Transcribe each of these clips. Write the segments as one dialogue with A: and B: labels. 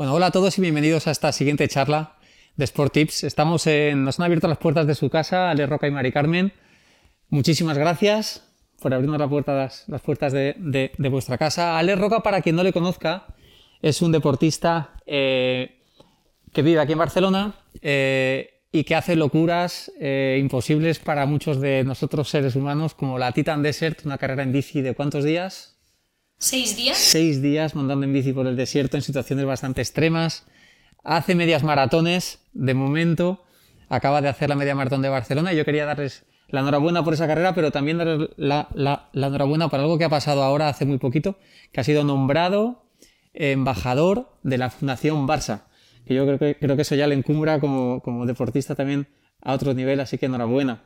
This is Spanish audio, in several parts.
A: Bueno, hola a todos y bienvenidos a esta siguiente charla de Sport Tips. Estamos en, nos han abierto las puertas de su casa, Ale Roca y Mari Carmen. Muchísimas gracias por abrirnos las, puertas de, vuestra casa. Ale Roca, para quien no le conozca, es un deportista eh, que vive aquí en Barcelona eh, y que hace locuras eh, imposibles para muchos de nosotros seres humanos, como la Titan Desert, una carrera en bici de cuántos días?
B: ¿Seis días?
A: Seis días montando en bici por el desierto en situaciones bastante extremas. Hace medias maratones, de momento. Acaba de hacer la media maratón de Barcelona y yo quería darles la enhorabuena por esa carrera, pero también darles la, la, enhorabuena por algo que ha pasado ahora hace muy poquito, que ha sido nombrado embajador de la Fundación Barça. Que yo creo que, creo que eso ya le encumbra como, como deportista también a otro nivel, así que enhorabuena.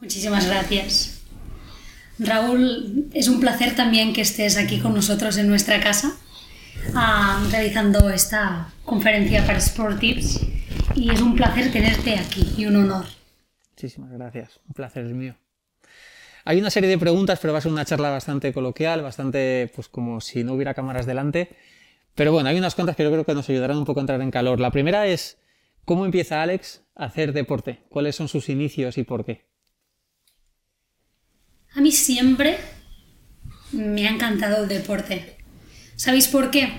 B: Muchísimas gracias. Raúl, es un placer también que estés aquí con nosotros en nuestra casa, ah, realizando esta conferencia para Sport Tips. Y es un placer tenerte aquí y un honor.
A: Muchísimas gracias, un placer es mío. Hay una serie de preguntas, pero va a ser una charla bastante coloquial, bastante pues como si no hubiera cámaras delante. Pero bueno, hay unas cuantas que yo creo que nos ayudarán un poco a entrar en calor. La primera es, ¿cómo empieza Alex a hacer deporte? ¿Cuáles son sus inicios y por qué?
B: A mí siempre me ha encantado el deporte. ¿Sabéis por qué?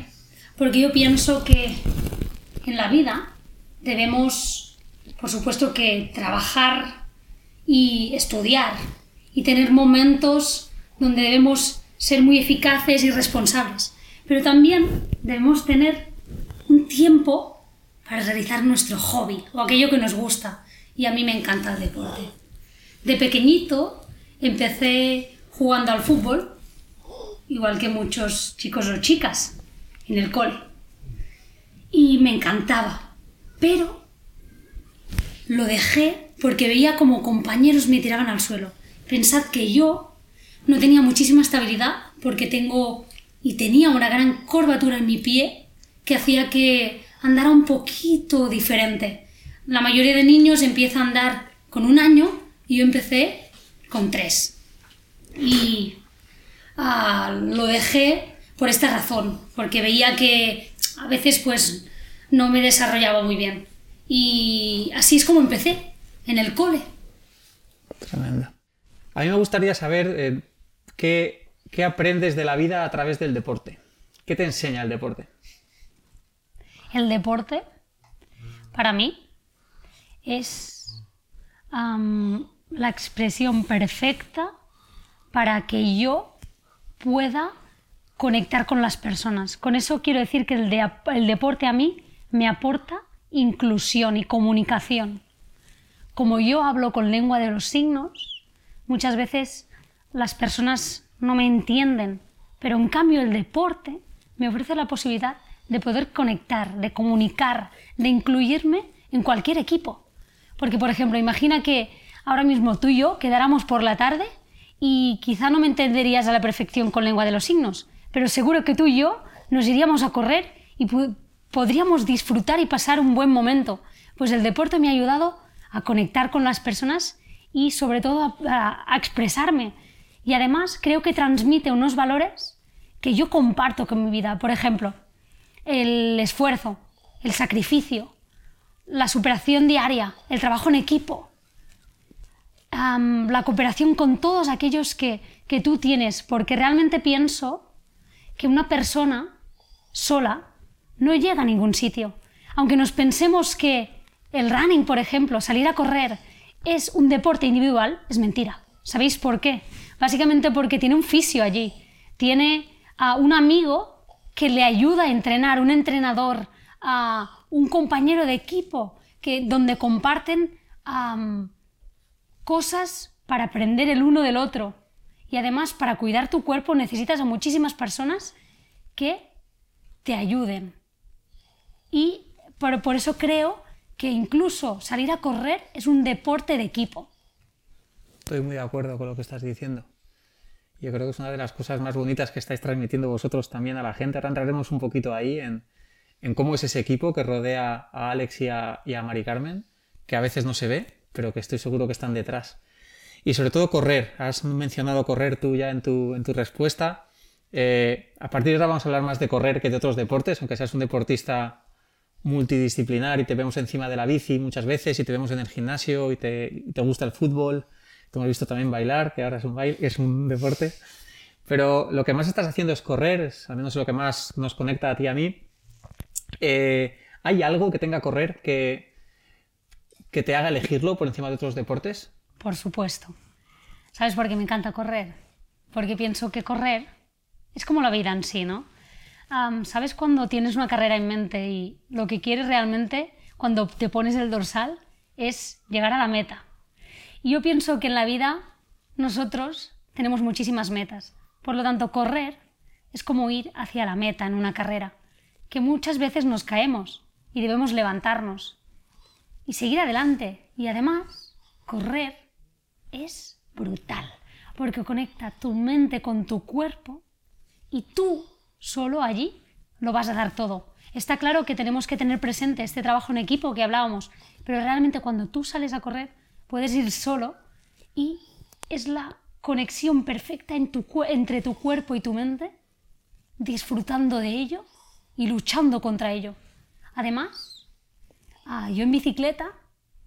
B: Porque yo pienso que en la vida debemos, por supuesto, que trabajar y estudiar y tener momentos donde debemos ser muy eficaces y responsables. Pero también debemos tener un tiempo para realizar nuestro hobby o aquello que nos gusta. Y a mí me encanta el deporte. De pequeñito Empecé jugando al fútbol, igual que muchos chicos o chicas en el cole. Y me encantaba. Pero lo dejé porque veía como compañeros me tiraban al suelo. Pensad que yo no tenía muchísima estabilidad porque tengo y tenía una gran curvatura en mi pie que hacía que andara un poquito diferente. La mayoría de niños empieza a andar con un año y yo empecé con tres. Y ah, lo dejé por esta razón, porque veía que a veces pues no me desarrollaba muy bien. Y así es como empecé, en el cole.
A: Tremendo. A mí me gustaría saber eh, qué, qué aprendes de la vida a través del deporte. ¿Qué te enseña el deporte?
B: El deporte, para mí, es la expresión perfecta para que yo pueda conectar con las personas. Con eso quiero decir que el, deporte a mí me aporta inclusión y comunicación. Como yo hablo con lengua de los signos, muchas veces las personas no me entienden, pero en cambio el deporte me ofrece la posibilidad de poder conectar, de comunicar, de incluirme en cualquier equipo. Porque, por ejemplo, imagina que ahora mismo tú y yo quedáramos por la tarde y quizá no me entenderías a la perfección con lengua de los signos, pero seguro que tú y yo nos iríamos a correr y podríamos disfrutar y pasar un buen momento. Pues el deporte me ha ayudado a conectar con las personas y sobre todo a, a expresarme. Y además creo que transmite unos valores que yo comparto con mi vida. Por ejemplo, el esfuerzo, el sacrificio, la superación diaria, el trabajo en equipo, la cooperación con todos aquellos que, que tú tienes, porque realmente pienso que una persona sola no llega a ningún sitio. Aunque nos pensemos que el running, por ejemplo, salir a correr, es un deporte individual, es mentira. ¿Sabéis por qué? Básicamente porque tiene un fisio allí, tiene a un amigo que le ayuda a entrenar, un entrenador, a un compañero de equipo, que, donde comparten cosas para aprender el uno del otro. Y además, para cuidar tu cuerpo necesitas a muchísimas personas que te ayuden. Y por, por eso creo que incluso salir a correr es un deporte de equipo.
A: Estoy muy de acuerdo con lo que estás diciendo. Yo creo que es una de las cosas más bonitas que estáis transmitiendo vosotros también a la gente. Ahora entraremos un poquito ahí en, en cómo es ese equipo que rodea a Alex y a, y a Mari Carmen, que a veces no se ve, pero que estoy seguro que están detrás. Y sobre todo correr. Has mencionado correr tú ya en tu, en tu respuesta. Eh, a partir de ahora vamos a hablar más de correr que de otros deportes, aunque seas un deportista multidisciplinar y te vemos encima de la bici muchas veces y te vemos en el gimnasio y te, te gusta el fútbol. Te hemos visto también bailar, que ahora es un, baile, es un deporte. Pero lo que más estás haciendo es correr, es al menos lo que más nos conecta a ti y a mí. Eh, ¿Hay algo que tenga correr que, que te haga elegirlo por encima de otros deportes?
B: Por supuesto. ¿Sabes por qué me encanta correr? Porque pienso que correr es como la vida en sí, ¿no? ¿Sabes cuando tienes una carrera en mente y lo que quieres realmente cuando te pones el dorsal es llegar a la meta? Y yo pienso que en la vida nosotros tenemos muchísimas metas. Por lo tanto, correr es como ir hacia la meta en una carrera, que muchas veces nos caemos y debemos levantarnos y seguir adelante. Y además, correr es brutal, porque conecta tu mente con tu cuerpo y tú solo allí lo vas a dar todo. Está claro que tenemos que tener presente este trabajo en equipo que hablábamos, pero realmente cuando tú sales a correr puedes ir solo y es la conexión perfecta entre tu cuerpo y tu mente, disfrutando de ello y luchando contra ello. Además, ah, yo en bicicleta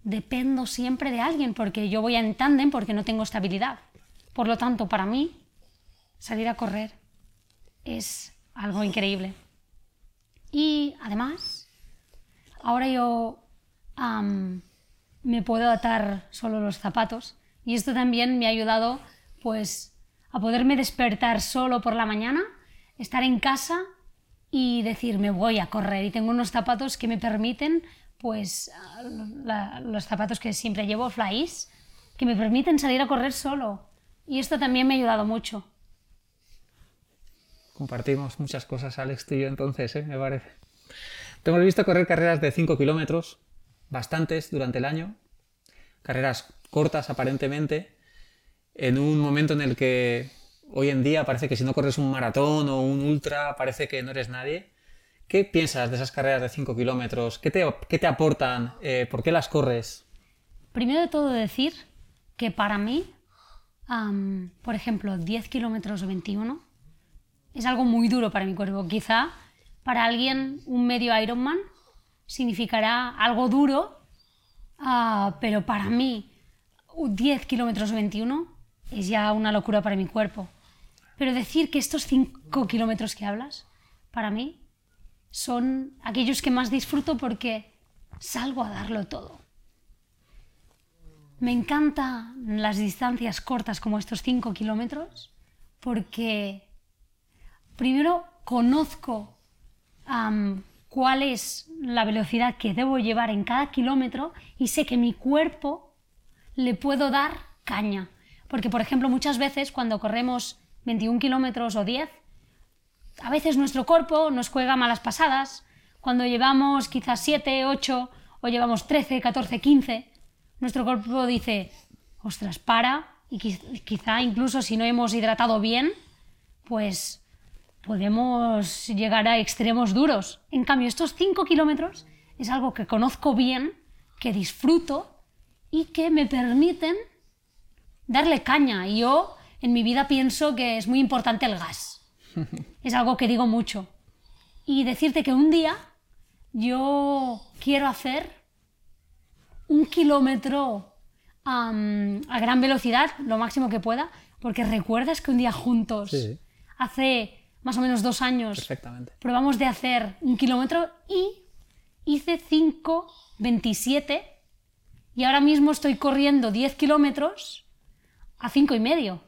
B: dependo siempre de alguien porque yo voy en tándem porque no tengo estabilidad. Por lo tanto, para mí, salir a correr es algo increíble. Y además, ahora yo me puedo atar solo los zapatos y esto también me ha ayudado pues a poderme despertar solo por la mañana, estar en casa y decir me voy a correr y tengo unos zapatos que me permiten pues los zapatos que siempre llevo, Flys, que me permiten salir a correr solo. Y esto también me ha ayudado mucho.
A: Compartimos muchas cosas, Alex, tú y yo entonces, ¿eh? me parece. Te hemos visto correr carreras de 5 kilómetros, bastantes durante el año, carreras cortas aparentemente, en un momento en el que hoy en día parece que si no corres un maratón o un ultra parece que no eres nadie. ¿Qué piensas de esas carreras de 5 kilómetros? ¿Qué te, qué te aportan? Eh, ¿Por qué las corres?
B: Primero de todo decir que para mí, por ejemplo, 10 kilómetros o 21 es algo muy duro para mi cuerpo. Quizá para alguien un medio Ironman significará algo duro, ah, pero para mí 10 kilómetros 21 es ya una locura para mi cuerpo. Pero decir que estos 5 kilómetros que hablas, para mí, son aquellos que más disfruto porque salgo a darlo todo. Me encantan las distancias cortas como estos 5 kilómetros porque primero conozco cuál es la velocidad que debo llevar en cada kilómetro y sé que mi cuerpo le puedo dar caña. Porque, por ejemplo, muchas veces cuando corremos 21 kilómetros o 10, a veces nuestro cuerpo nos juega malas pasadas. Cuando llevamos quizás 7, 8 o llevamos 13, 14, 15, nuestro cuerpo dice, ostras, para, y quizá incluso si no hemos hidratado bien, pues podemos llegar a extremos duros. En cambio, estos 5 kilómetros es algo que conozco bien, que disfruto y que me permiten darle caña. Y yo en mi vida pienso que es muy importante el gas. Es algo que digo mucho. Y decirte que un día yo quiero hacer un kilómetro a gran velocidad, lo máximo que pueda, porque recuerdas que un día juntos, hace más o menos dos años, probamos de hacer un kilómetro y hice 5,27 y ahora mismo estoy corriendo 10 kilómetros a 5 y medio.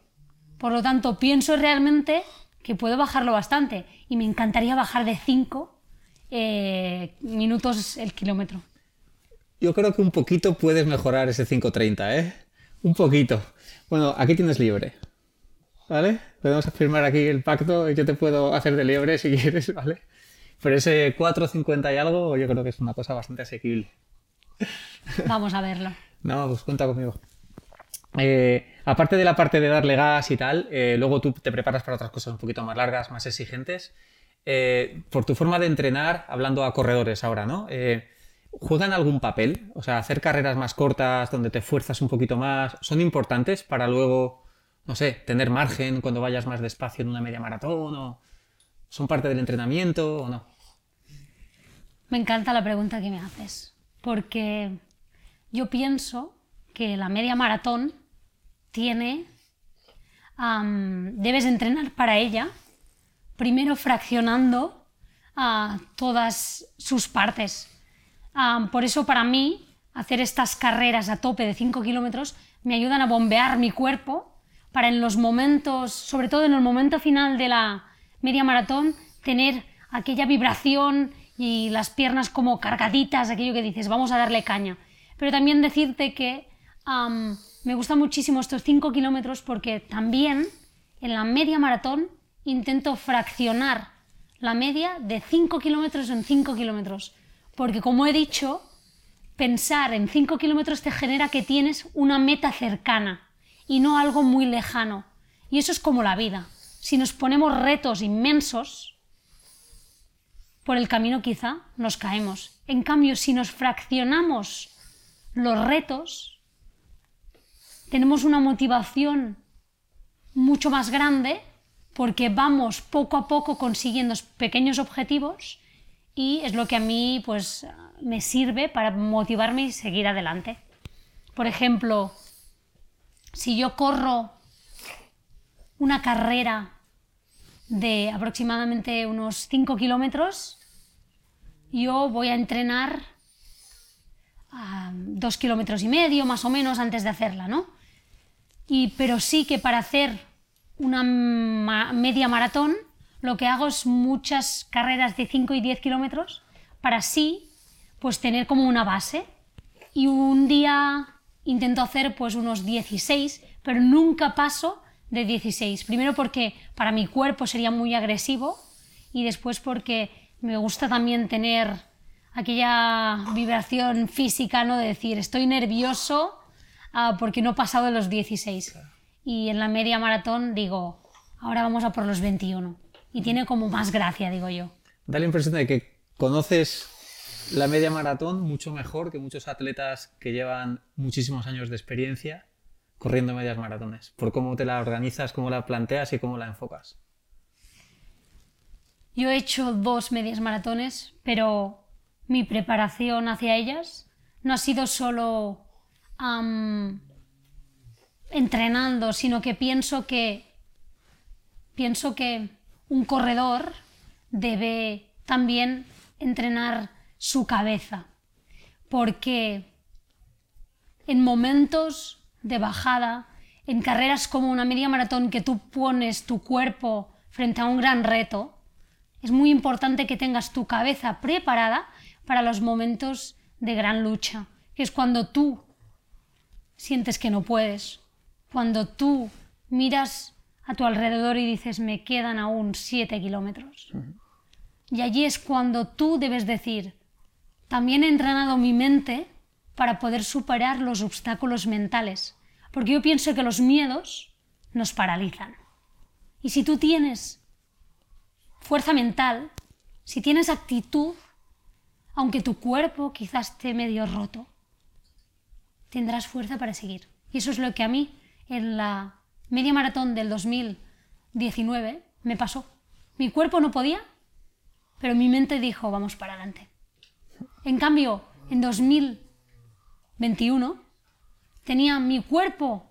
B: Por lo tanto, pienso realmente que puedo bajarlo bastante y me encantaría bajar de 5 eh, minutos el kilómetro.
A: Yo creo que un poquito puedes mejorar ese 5.30, ¿eh? Un poquito. Bueno, aquí tienes libre. ¿vale? Podemos firmar aquí el pacto y yo te puedo hacer de liebre si quieres, ¿vale? Pero ese 4.50 y algo yo creo que es una cosa bastante asequible.
B: Vamos a verlo.
A: no, pues cuenta conmigo. Eh, aparte de la parte de darle gas y tal, eh, luego tú te preparas para otras cosas un poquito más largas, más exigentes. Eh, por tu forma de entrenar, hablando a corredores ahora, ¿no? ¿Juegan algún papel? O sea, hacer carreras más cortas, donde te fuerzas un poquito más, ¿son importantes para luego no sé, tener margen cuando vayas más despacio en una media maratón? ¿O ¿Son parte del entrenamiento o no?
B: Me encanta la pregunta que me haces, porque yo pienso que la media maratón tiene... debes entrenar para ella, primero fraccionando a todas sus partes. por eso para mí hacer estas carreras a tope de 5 kilómetros me ayudan a bombear mi cuerpo para en los momentos, sobre todo en el momento final de la media maratón, tener aquella vibración y las piernas como cargaditas, aquello que dices, vamos a darle caña. Pero también decirte que me gustan muchísimo estos 5 kilómetros porque también en la media maratón intento fraccionar la media de 5 kilómetros en 5 kilómetros. Porque como he dicho, pensar en 5 kilómetros te genera que tienes una meta cercana y no algo muy lejano. Y eso es como la vida. Si nos ponemos retos inmensos, por el camino quizá nos caemos. En cambio, si nos fraccionamos los retos, tenemos una motivación mucho más grande porque vamos poco a poco consiguiendo pequeños objetivos y es lo que a mí pues me sirve para motivarme y seguir adelante. Por ejemplo, si yo corro una carrera de aproximadamente unos 5 kilómetros, yo voy a entrenar a dos kilómetros y medio más o menos antes de hacerla, ¿no? Y, pero sí que para hacer una media maratón lo que hago es muchas carreras de 5 y 10 kilómetros para así pues tener como una base y un día intento hacer pues unos 16, pero nunca paso de 16. Primero porque para mi cuerpo sería muy agresivo y después porque me gusta también tener aquella vibración física, ¿no? De decir, estoy nervioso ah, porque no he pasado de los 16. Y en la media maratón digo, ahora vamos a por los 21. Y tiene como más gracia, digo yo.
A: Da la impresión de que conoces la media maratón mucho mejor que muchos atletas que llevan muchísimos años de experiencia corriendo medias maratones, por cómo te la organizas, cómo la planteas y cómo la enfocas.
B: Yo he hecho dos medias maratones, pero mi preparación hacia ellas no ha sido solo entrenando, sino que pienso que pienso que un corredor debe también entrenar su cabeza, porque en momentos de bajada, en carreras como una media maratón que tú pones tu cuerpo frente a un gran reto, es muy importante que tengas tu cabeza preparada para los momentos de gran lucha, que es cuando tú sientes que no puedes, cuando tú miras a tu alrededor y dices me quedan aún siete kilómetros. Y allí es cuando tú debes decir, también he entrenado mi mente para poder superar los obstáculos mentales, porque yo pienso que los miedos nos paralizan. Y si tú tienes fuerza mental, si tienes actitud, aunque tu cuerpo quizás esté medio roto, tendrás fuerza para seguir. Y eso es lo que a mí en la media maratón del 2019 me pasó. Mi cuerpo no podía, pero mi mente dijo, vamos para adelante. En cambio, en 2021 tenía mi cuerpo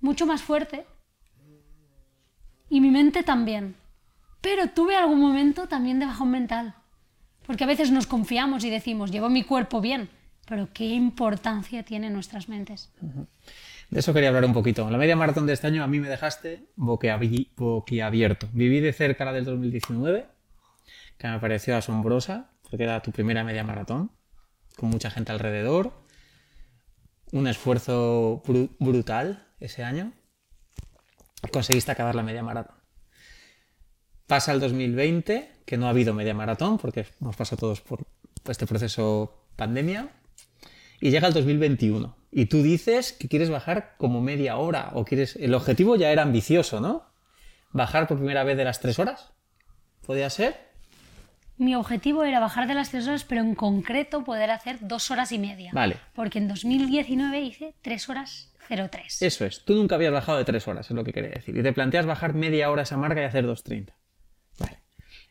B: mucho más fuerte y mi mente también. Pero tuve algún momento también de bajón mental. Porque a veces nos confiamos y decimos, llevo mi cuerpo bien, pero qué importancia tienen nuestras mentes.
A: De eso quería hablar un poquito. La media maratón de este año a mí me dejaste boquiabierto. Viví de cerca la del 2019, que me pareció asombrosa porque era tu primera media maratón, con mucha gente alrededor, un esfuerzo brutal ese año, conseguiste acabar la media maratón. Pasa el 2020, que no ha habido media maratón, porque hemos pasado todos por este proceso pandemia, y llega el 2021. Y tú dices que quieres bajar como media hora, o quieres... El objetivo ya era ambicioso, ¿no? Bajar por primera vez de las tres horas. ¿Podía ser?
B: mi objetivo era bajar de las tres horas, pero en concreto poder hacer dos horas y media.
A: Vale.
B: Porque en 2019 hice tres horas 03.
A: Eso es. Tú nunca habías bajado de 3 horas, es lo que quería decir. Y te planteas bajar media hora esa marca y hacer 2.30. Vale.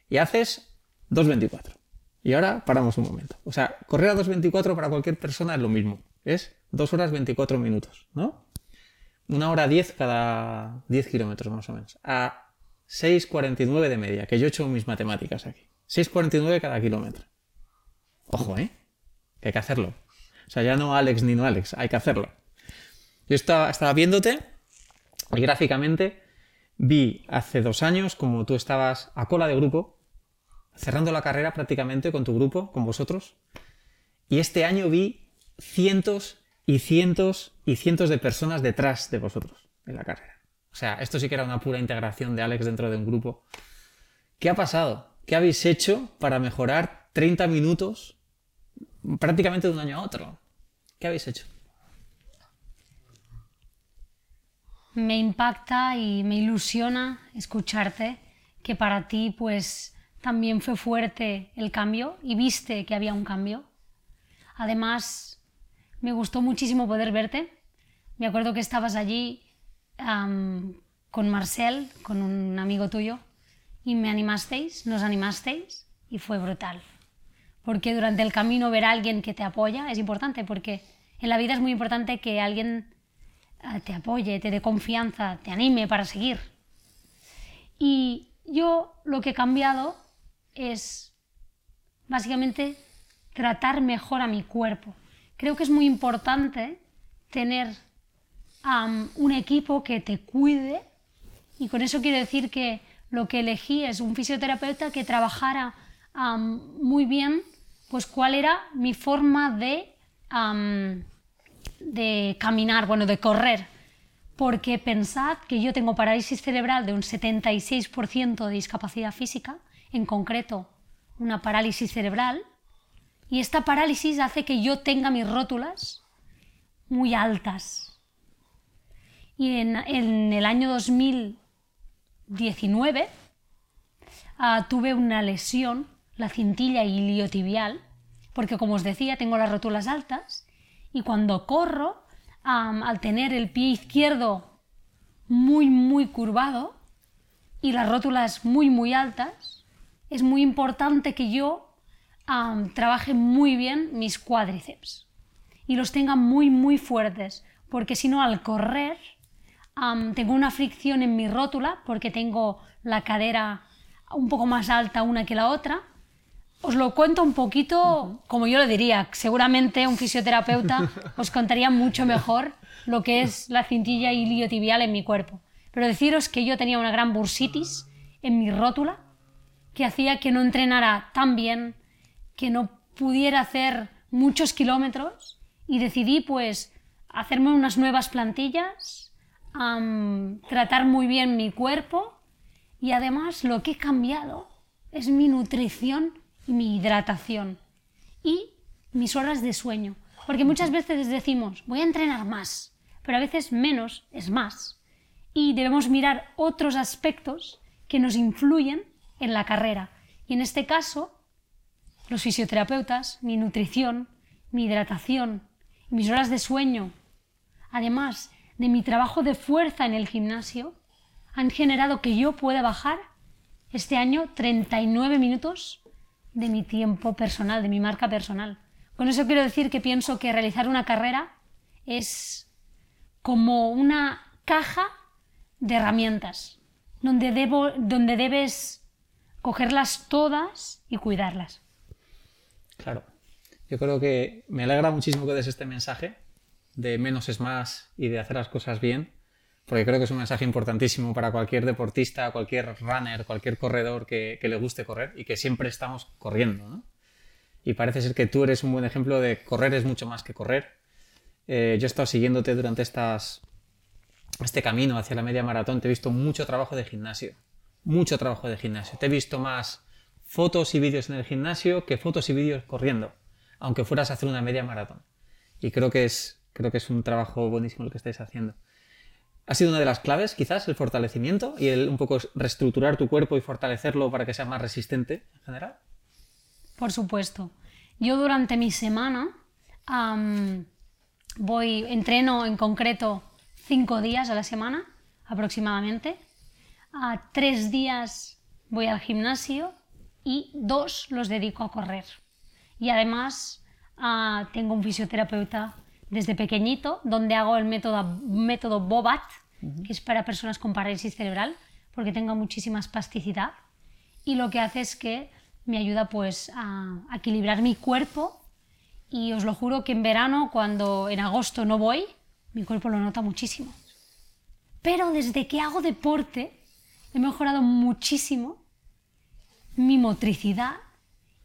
A: Y haces 2.24. Y ahora paramos un momento. O sea, correr a 2.24 para cualquier persona es lo mismo. Es 2 horas 24 minutos, ¿no? Una hora 10 cada 10 kilómetros más o menos. A 6.49 de media, que yo he hecho mis matemáticas aquí. 6.49 cada kilómetro. Ojo, ¿eh? Que hay que hacerlo. O sea, ya no Alex ni no Alex, hay que hacerlo. Yo estaba, estaba viéndote y gráficamente vi hace dos años como tú estabas a cola de grupo, cerrando la carrera prácticamente con tu grupo, con vosotros. Y este año vi cientos y cientos y cientos de personas detrás de vosotros en la carrera. O sea, esto sí que era una pura integración de Alex dentro de un grupo. ¿Qué ha pasado? ¿Qué habéis hecho para mejorar 30 minutos prácticamente de un año a otro? ¿Qué habéis hecho?
B: Me impacta y me ilusiona escucharte que para ti pues también fue fuerte el cambio y viste que había un cambio. Además, me gustó muchísimo poder verte. Me acuerdo que estabas allí con Marcel, con un amigo tuyo, y me animasteis, nos animasteis y fue brutal. Porque durante el camino ver a alguien que te apoya es importante, porque en la vida es muy importante que alguien eh, te apoye, te dé confianza, te anime para seguir. Y yo lo que he cambiado es básicamente tratar mejor a mi cuerpo. Creo que es muy importante tener un equipo que te cuide y con eso quiero decir que lo que elegí es un fisioterapeuta que trabajara muy bien pues cuál era mi forma de, de caminar, bueno, de correr. Porque pensad que yo tengo parálisis cerebral de un 76% de discapacidad física, en concreto una parálisis cerebral, y esta parálisis hace que yo tenga mis rótulas muy altas. Y en, el año 2019 ah, tuve una lesión, la cintilla iliotibial, porque como os decía, tengo las rótulas altas y cuando corro, al tener el pie izquierdo muy, muy curvado y las rótulas muy, muy altas, es muy importante que yo trabaje muy bien mis cuádriceps y los tenga muy, muy fuertes, porque si no, al correr, tengo una fricción en mi rótula, porque tengo la cadera un poco más alta una que la otra. Os lo cuento un poquito como yo lo diría. Seguramente un fisioterapeuta os contaría mucho mejor lo que es la cintilla iliotibial en mi cuerpo. Pero deciros que yo tenía una gran bursitis en mi rótula que hacía que no entrenara tan bien, que no pudiera hacer muchos kilómetros y decidí pues hacerme unas nuevas plantillas, tratar muy bien mi cuerpo y además lo que he cambiado es mi nutrición y mi hidratación y mis horas de sueño. Porque muchas veces decimos, voy a entrenar más, pero a veces menos es más. Y debemos mirar otros aspectos que nos influyen en la carrera. Y en este caso, los fisioterapeutas, mi nutrición, mi hidratación, mis horas de sueño, además de mi trabajo de fuerza en el gimnasio, han generado que yo pueda bajar este año 39 minutos de mi tiempo personal, de mi marca personal. Con eso quiero decir que pienso que realizar una carrera es como una caja de herramientas, donde, debo, donde debes cogerlas todas y cuidarlas.
A: Claro. Yo creo que me alegra muchísimo que des este mensaje de menos es más y de hacer las cosas bien, porque creo que es un mensaje importantísimo para cualquier deportista, cualquier runner, cualquier corredor que, le guste correr y que siempre estamos corriendo. Y parece ser que tú eres un buen ejemplo de correr es mucho más que correr. Eh, yo he estado siguiéndote durante estas, este camino hacia la media maratón, te he visto mucho trabajo de gimnasio, mucho trabajo de gimnasio. Te he visto más fotos y vídeos en el gimnasio que fotos y vídeos corriendo, aunque fueras a hacer una media maratón. Y creo que es, creo que es un trabajo buenísimo el que estáis haciendo. ¿Ha sido una de las claves, quizás, el fortalecimiento y el un poco reestructurar tu cuerpo y fortalecerlo para que sea más resistente en general?
B: Por supuesto. Yo durante mi semana voy, entreno en concreto cinco días a la semana aproximadamente. A tres días voy al gimnasio y dos los dedico a correr. Y además ah, tengo un fisioterapeuta desde pequeñito donde hago el método, método Bobat, que es para personas con parálisis cerebral, porque tengo muchísima espasticidad. Y lo que hace es que me ayuda pues a equilibrar mi cuerpo y os lo juro que en verano, cuando en agosto no voy, mi cuerpo lo nota muchísimo. Pero desde que hago deporte he mejorado muchísimo mi motricidad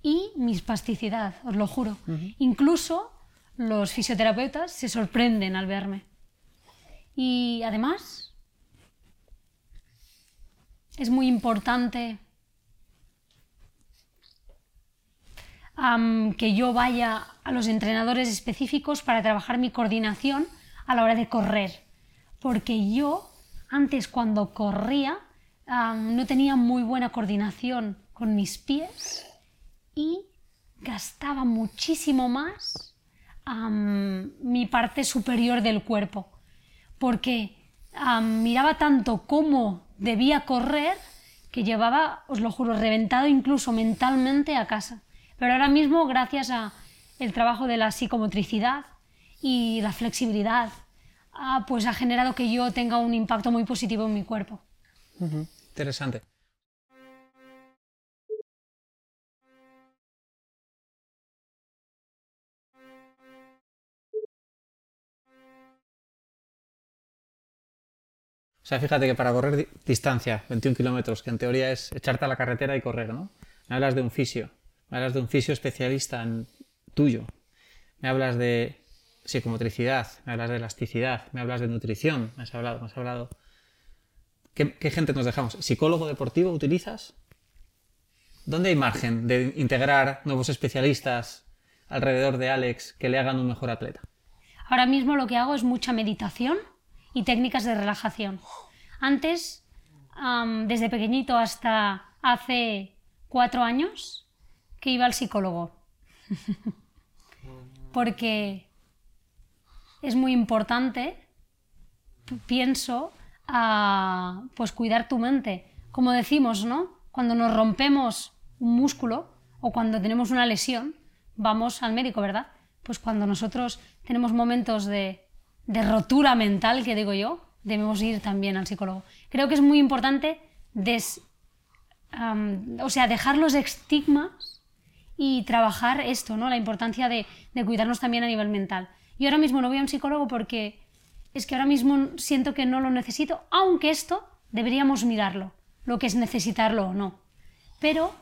B: y mi espasticidad, os lo juro. Incluso los fisioterapeutas se sorprenden al verme. Y además, es muy importante que yo vaya a los entrenadores específicos para trabajar mi coordinación a la hora de correr. Porque yo, antes cuando corría, no tenía muy buena coordinación con mis pies y gastaba muchísimo más mi parte superior del cuerpo. Porque miraba tanto cómo debía correr que llevaba, os lo juro, reventado incluso mentalmente a casa. Pero ahora mismo, gracias a el trabajo de la psicomotricidad y la flexibilidad, ah, pues ha generado que yo tenga un impacto muy positivo en mi cuerpo.
A: Interesante. O sea, fíjate que para correr distancia, 21 kilómetros, que en teoría es echarte a la carretera y correr, ¿no? Me hablas de un fisio, me hablas de un fisio especialista en tuyo, me hablas de psicomotricidad, me hablas de elasticidad, me hablas de nutrición, me has hablado, me has hablado. ¿Qué, gente nos dejamos? ¿Psicólogo deportivo utilizas? ¿Dónde hay margen de integrar nuevos especialistas alrededor de Alex que le hagan un mejor atleta?
B: Ahora mismo lo que hago es mucha meditación y técnicas de relajación. Antes, desde pequeñito hasta hace cuatro años, que iba al psicólogo. Porque es muy importante, pienso, pues cuidar tu mente. Como decimos, ¿no? Cuando nos rompemos un músculo o cuando tenemos una lesión, vamos al médico, ¿verdad? Pues cuando nosotros tenemos momentos de, de rotura mental, que digo yo, debemos ir también al psicólogo. Creo que es muy importante o sea, dejar los estigmas y trabajar esto, ¿no? La importancia de, cuidarnos también a nivel mental. Yo ahora mismo no voy a un psicólogo porque es que ahora mismo siento que no lo necesito, aunque esto deberíamos mirarlo, lo que es necesitarlo o no. Pero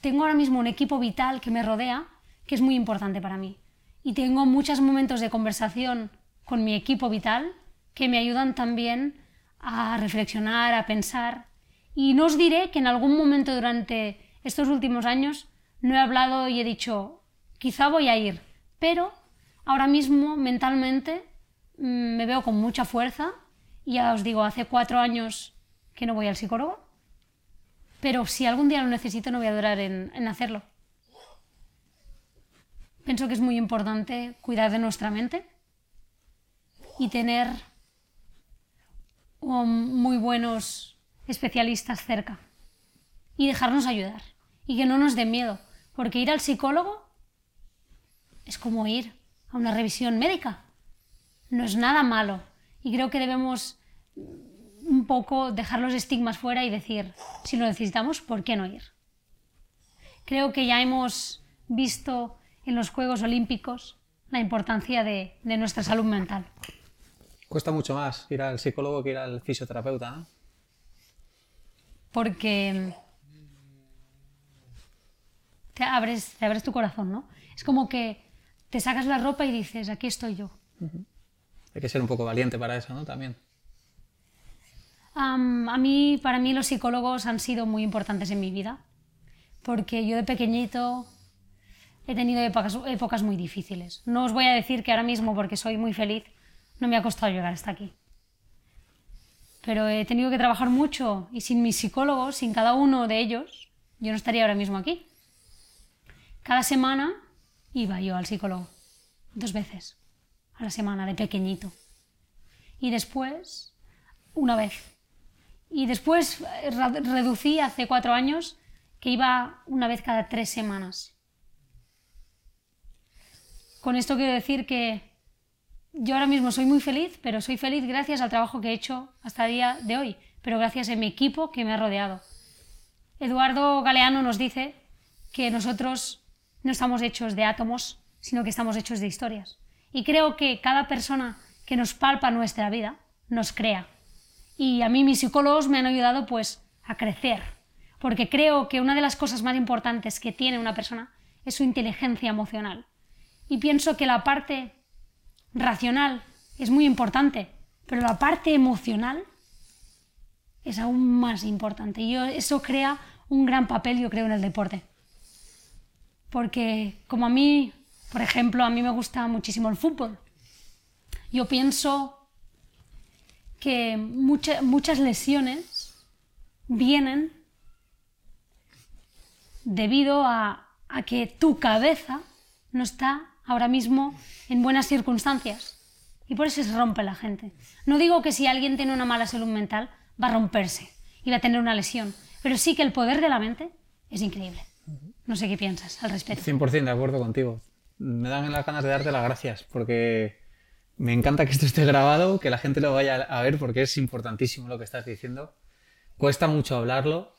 B: tengo ahora mismo un equipo vital que me rodea que es muy importante para mí. Y tengo muchos momentos de conversación con mi equipo vital que me ayudan también a reflexionar, a pensar. Y no os diré que en algún momento durante estos últimos años no he hablado y he dicho, quizá voy a ir, pero ahora mismo mentalmente me veo con mucha fuerza. Ya os digo, hace cuatro años que no voy al psicólogo, pero si algún día lo necesito no voy a durar en, hacerlo. Pienso que es muy importante cuidar de nuestra mente y tener muy buenos especialistas cerca y dejarnos ayudar y que no nos dé miedo. Porque ir al psicólogo es como ir a una revisión médica. No es nada malo. Y creo que debemos un poco dejar los estigmas fuera y decir, si lo necesitamos, ¿por qué no ir? Creo que ya hemos visto en los Juegos Olímpicos la importancia de, nuestra salud mental.
A: Cuesta mucho más ir al psicólogo que ir al fisioterapeuta, ¿no?
B: Porque te abres, te abres tu corazón, ¿no? Es como que te sacas la ropa y dices, aquí estoy yo.
A: Hay que ser un poco valiente para eso, ¿no? También.
B: a mí, para mí los psicólogos han sido muy importantes en mi vida, porque yo de pequeñito he tenido épocas, épocas muy difíciles. No os voy a decir que ahora mismo, porque soy muy feliz, no me ha costado llegar hasta aquí. Pero he tenido que trabajar mucho y sin mis psicólogos, sin cada uno de ellos, yo no estaría ahora mismo aquí. Cada semana iba yo al psicólogo, dos veces. La semana de pequeñito. Y después, una vez. Y después eh, reducí hace cuatro años que iba una vez cada tres semanas. Con esto quiero decir que yo ahora mismo soy muy feliz, pero soy feliz gracias al trabajo que he hecho hasta el día de hoy, pero gracias a mi equipo que me ha rodeado. Eduardo Galeano nos dice que nosotros no estamos hechos de átomos, sino que estamos hechos de historias. Y creo que cada persona que nos palpa nuestra vida nos crea. Y a mí mis psicólogos me han ayudado pues a crecer, porque creo que una de las cosas más importantes que tiene una persona es su inteligencia emocional. Y pienso que la parte racional es muy importante, pero la parte emocional es aún más importante. Y eso crea un gran papel, yo creo, en el deporte. Porque como a mí, por ejemplo, a mí me gusta muchísimo el fútbol, yo pienso que muchas lesiones vienen debido a que tu cabeza no está ahora mismo en buenas circunstancias. Y por eso se rompe la gente. No digo que si alguien tiene una mala salud mental va a romperse y va a tener una lesión, pero sí que el poder de la mente es increíble. No sé qué piensas al respecto.
A: 100% de acuerdo contigo. Me dan las ganas de darte las gracias porque me encanta que esto esté grabado, que la gente lo vaya a ver porque es importantísimo lo que estás diciendo. Cuesta mucho hablarlo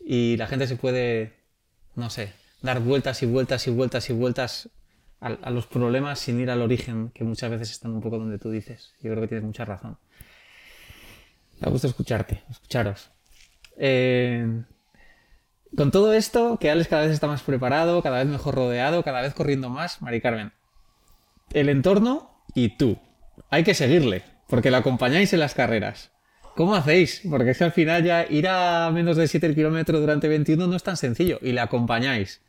A: y la gente se puede, no sé, dar vueltas y vueltas y vueltas y vueltas a, los problemas sin ir al origen, que muchas veces están un poco donde tú dices. Yo creo que tienes mucha razón. Me gusta escucharte, escucharos. Eh, con todo esto, que Alex cada vez está más preparado, cada vez mejor rodeado, cada vez corriendo más, Mari Carmen. El entorno y tú. Hay que seguirle, porque lo acompañáis en las carreras. ¿Cómo hacéis? Porque es que al final ya ir a menos de 7 kilómetros durante 21 no es tan sencillo y le acompañáis.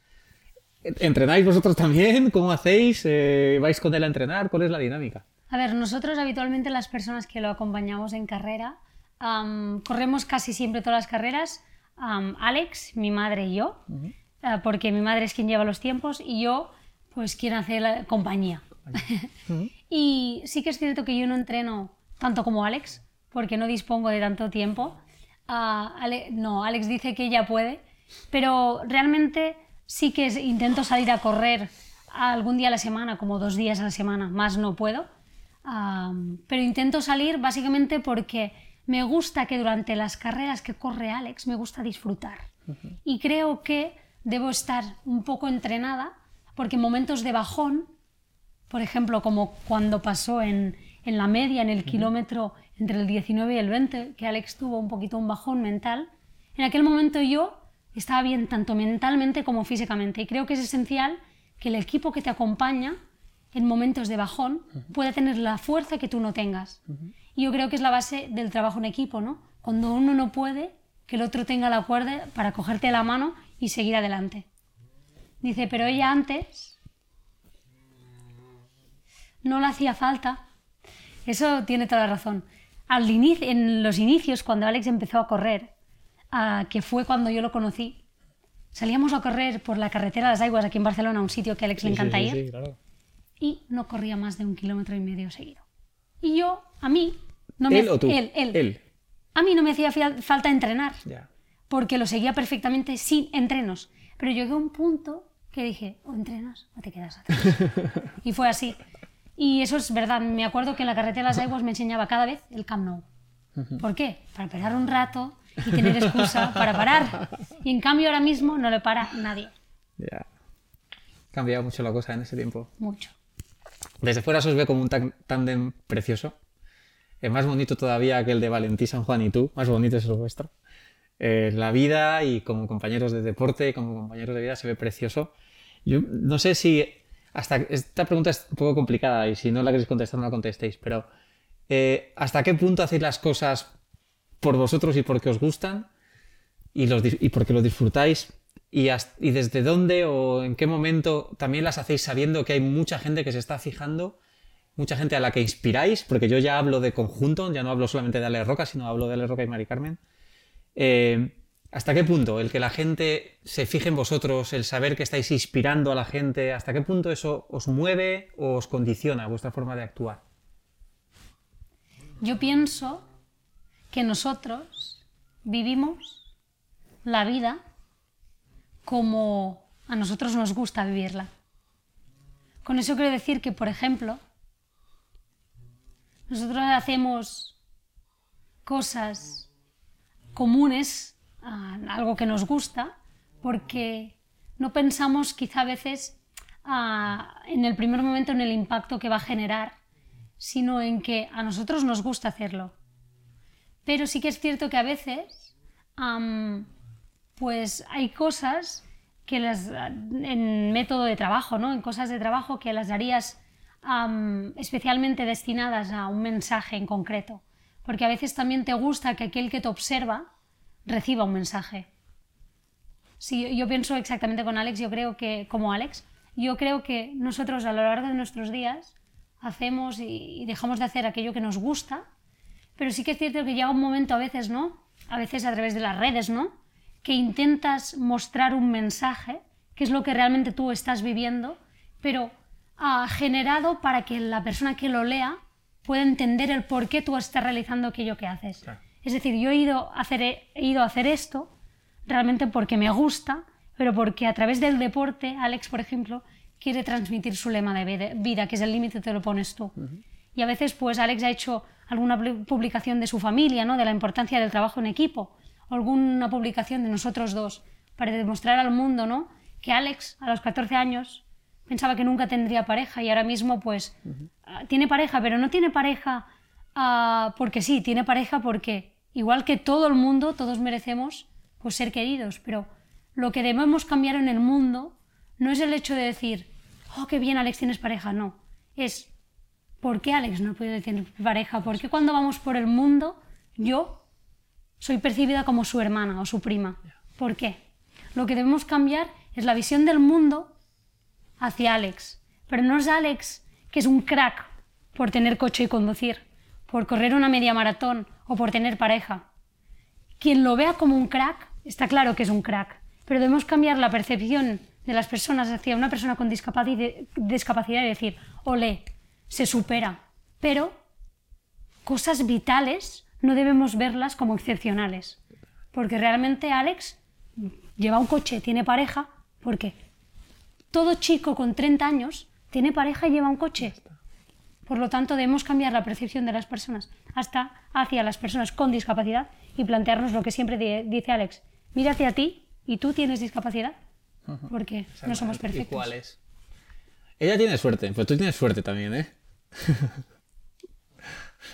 A: ¿Entrenáis vosotros también? ¿Cómo hacéis? Eh, ¿Vais con él a entrenar? ¿Cuál es la dinámica?
B: A ver, nosotros habitualmente las personas que lo acompañamos en carrera, corremos casi siempre todas las carreras, Alex, mi madre y yo, eh, porque mi madre es quien lleva los tiempos y yo, pues, quien hace la compañía. y sí que es cierto que yo no entreno tanto como Alex, porque no dispongo de tanto tiempo. Ah, no, Alex dice que ella puede, pero realmente sí que intento salir a correr algún día a la semana, como dos días a la semana, más no puedo. pero intento salir básicamente porque me gusta que durante las carreras que corre Alex me gusta disfrutar. Y creo que debo estar un poco entrenada porque en momentos de bajón, por ejemplo, como cuando pasó en, en la media, en el kilómetro entre el 19 y el 20, que Alex tuvo un poquito un bajón mental, en aquel momento yo estaba bien tanto mentalmente como físicamente. Y creo que es esencial que el equipo que te acompaña en momentos de bajón pueda tener la fuerza que tú no tengas. Y yo creo que es la base del trabajo en equipo, ¿no? Cuando uno no puede, que el otro tenga la cuerda para cogerte la mano y seguir adelante. Dice, pero ella antes no le hacía falta. Eso tiene toda la razón. Al inicio, en los inicios, cuando Alex empezó a correr, que fue cuando yo lo conocí. Salíamos a correr por la carretera de las Aguas aquí en Barcelona, un sitio que a Alex le encanta ir. Y no corría más de un kilómetro y medio seguido. Y yo, a mí, no me
A: ¿Él o tú?
B: Él, él. A mí no me hacía falta entrenar. Porque lo seguía perfectamente sin entrenos. Pero llegué a un punto que dije, o entrenas o te quedas atrás. y fue así. Y eso es verdad. Me acuerdo que en la carretera de las Aguas me enseñaba cada vez el Camp Nou. ¿Por qué? Para esperar un rato, y tener excusa para parar. Y en cambio ahora mismo no le para nadie.
A: Ya. Ha cambiado mucho la cosa en ese tiempo.
B: Mucho.
A: Desde fuera se os ve como un tándem precioso. Es más bonito todavía que el de Valentí, San Juan y tú. Más bonito es el vuestro. Eh, la vida y como compañeros de deporte, como compañeros de vida, se ve precioso. Yo no sé si. Hasta esta pregunta es un poco complicada y si no la queréis contestar, no la contestéis, pero eh, ¿hasta qué punto hacéis las cosas por vosotros y porque os gustan y, los, y porque lo disfrutáis y, desde dónde o en qué momento también las hacéis sabiendo que hay mucha gente que se está fijando, mucha gente a la que inspiráis, porque yo ya hablo de conjunto, ya no hablo solamente de Ale Roca, sino hablo de Ale Roca y Mari Carmen. Eh, ¿Hasta qué punto el que la gente se fije en vosotros, el saber que estáis inspirando a la gente, hasta qué punto eso os mueve o os condiciona vuestra forma de actuar?
B: Yo pienso que nosotros vivimos la vida como a nosotros nos gusta vivirla. Con eso quiero decir que, por ejemplo, nosotros hacemos cosas comunes, algo que nos gusta, porque no pensamos quizá a veces en el primer momento en el impacto que va a generar, sino en que a nosotros nos gusta hacerlo. Pero sí que es cierto que a veces pues hay cosas que las en método de trabajo, ¿no? en cosas de trabajo que las harías especialmente destinadas a un mensaje en concreto, porque a veces también te gusta que aquel que te observa reciba un mensaje. Sí, yo pienso exactamente con Alex, yo creo que, como Alex, yo creo que nosotros a lo largo de nuestros días hacemos y, dejamos de hacer aquello que nos gusta, pero sí que es cierto que llega un momento a veces, ¿no? A veces a través de las redes, ¿no? Que intentas mostrar un mensaje, que es lo que realmente tú estás viviendo, pero ha generado para que la persona que lo lea pueda entender el por qué tú estás realizando aquello que haces. Es decir, yo he ido, a hacer, he ido a hacer esto realmente porque me gusta, pero porque a través del deporte, Alex, por ejemplo, quiere transmitir su lema de vida, que es el límite te lo pones tú. Y a veces, pues, Alex ha hecho alguna publicación de su familia, ¿no? De la importancia del trabajo en equipo, alguna publicación de nosotros dos, para demostrar al mundo, ¿no? Que Alex, a los 14 años, pensaba que nunca tendría pareja y ahora mismo pues ah, tiene pareja, pero no tiene pareja ah, porque sí, tiene pareja porque igual que todo el mundo, todos merecemos pues ser queridos, pero lo que debemos cambiar en el mundo no es el hecho de decir, oh, qué bien Alex tienes pareja, no, es ¿por qué Alex no puede tener pareja? ¿Por qué cuando vamos por el mundo yo soy percibida como su hermana o su prima? ¿Por qué? Lo que debemos cambiar es la visión del mundo hacia Alex. Pero no es Alex que es un crack por tener coche y conducir, por correr una media maratón o por tener pareja. Quien lo vea como un crack, está claro que es un crack, pero debemos cambiar la percepción de las personas hacia una persona con discapacidad y decir, ole, se supera. Pero cosas vitales no debemos verlas como excepcionales. Porque realmente Alex lleva un coche, tiene pareja, ¿por qué? todo chico con 30 años tiene pareja y lleva un coche. Por lo tanto, debemos cambiar la percepción de las personas hasta hacia las personas con discapacidad y plantearnos lo que siempre dice Alex. Mírate a ti y tú tienes discapacidad. Porque no somos perfectos.
A: Iguales. Ella tiene suerte, pero tú tienes suerte también, ¿eh?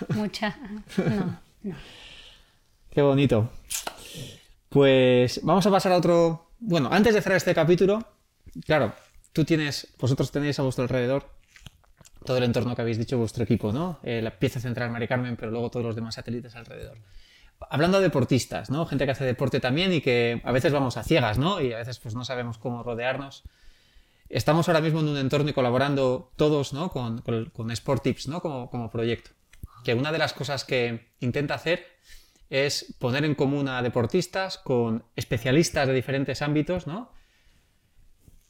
B: Mucha. No.
A: Qué bonito. Pues vamos a pasar a otro. Bueno, antes de cerrar este capítulo, claro, tú tienes, vosotros tenéis a vuestro alrededor todo el entorno que habéis dicho, vuestro equipo, ¿no? Eh, la pieza central Mari Carmen, pero luego todos los demás satélites alrededor. Hablando de deportistas, ¿no? Gente que hace deporte también y que a veces vamos a ciegas, ¿no? Y a veces pues no sabemos cómo rodearnos. Estamos ahora mismo en un entorno y colaborando todos, ¿no? Con, Sport Tips, ¿no? Como proyecto. Que una de las cosas que intenta hacer es poner en común a deportistas con especialistas de diferentes ámbitos, ¿no?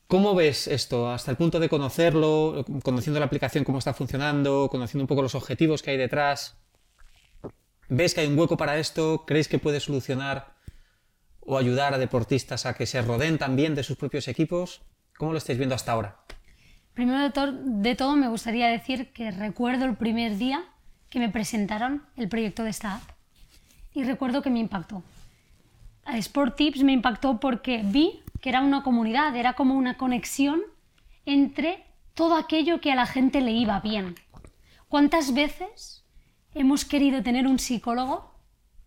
A: ¿Cómo ves esto? Hasta el punto de conocerlo, conociendo la aplicación, cómo está funcionando, conociendo un poco los objetivos que hay detrás. ¿Ves que hay un hueco para esto? ¿Creéis que puede solucionar o ayudar a deportistas a que se rodeen también de sus propios equipos? ¿Cómo lo estáis viendo hasta ahora?
B: Primero de, todo me gustaría decir que recuerdo el primer día que me presentaron el proyecto de esta app y recuerdo que me impactó. Sport Tips me impactó porque vi que era una comunidad, era como una conexión entre todo aquello que a la gente le iba bien. ¿Cuántas veces hemos querido tener un psicólogo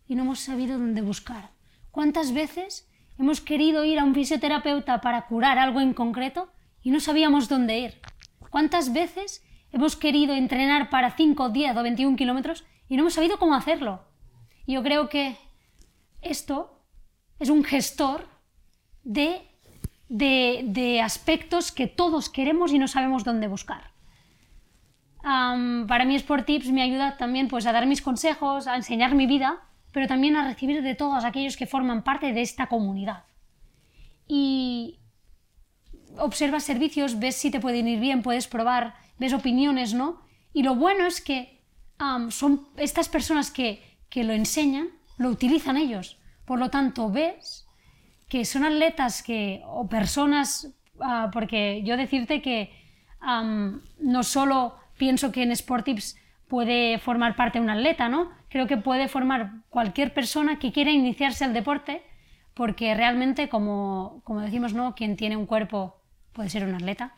B: y no hemos sabido dónde buscar? ¿Cuántas veces hemos querido ir a un fisioterapeuta para curar algo en concreto y no sabíamos dónde ir? ¿Cuántas veces hemos querido entrenar para 5, 10 o 21 kilómetros y no hemos sabido cómo hacerlo? Yo creo que esto es un gestor de, de, aspectos que todos queremos y no sabemos dónde buscar. para mí Sport Tips me ayuda también pues, a dar mis consejos, a enseñar mi vida, pero también a recibir de todos aquellos que forman parte de esta comunidad. Y observas servicios, ves si te pueden ir bien, puedes probar, ves opiniones, ¿no? Y lo bueno es que son estas personas que, que lo enseñan, lo utilizan ellos. Por lo tanto, ves que son atletas que, o personas, ah, porque yo decirte que no solo pienso que en Sportips puede formar parte un atleta, ¿no? Creo que puede formar cualquier persona que quiera iniciarse al deporte, porque realmente, como, como decimos, ¿no? Quien tiene un cuerpo puede ser un atleta.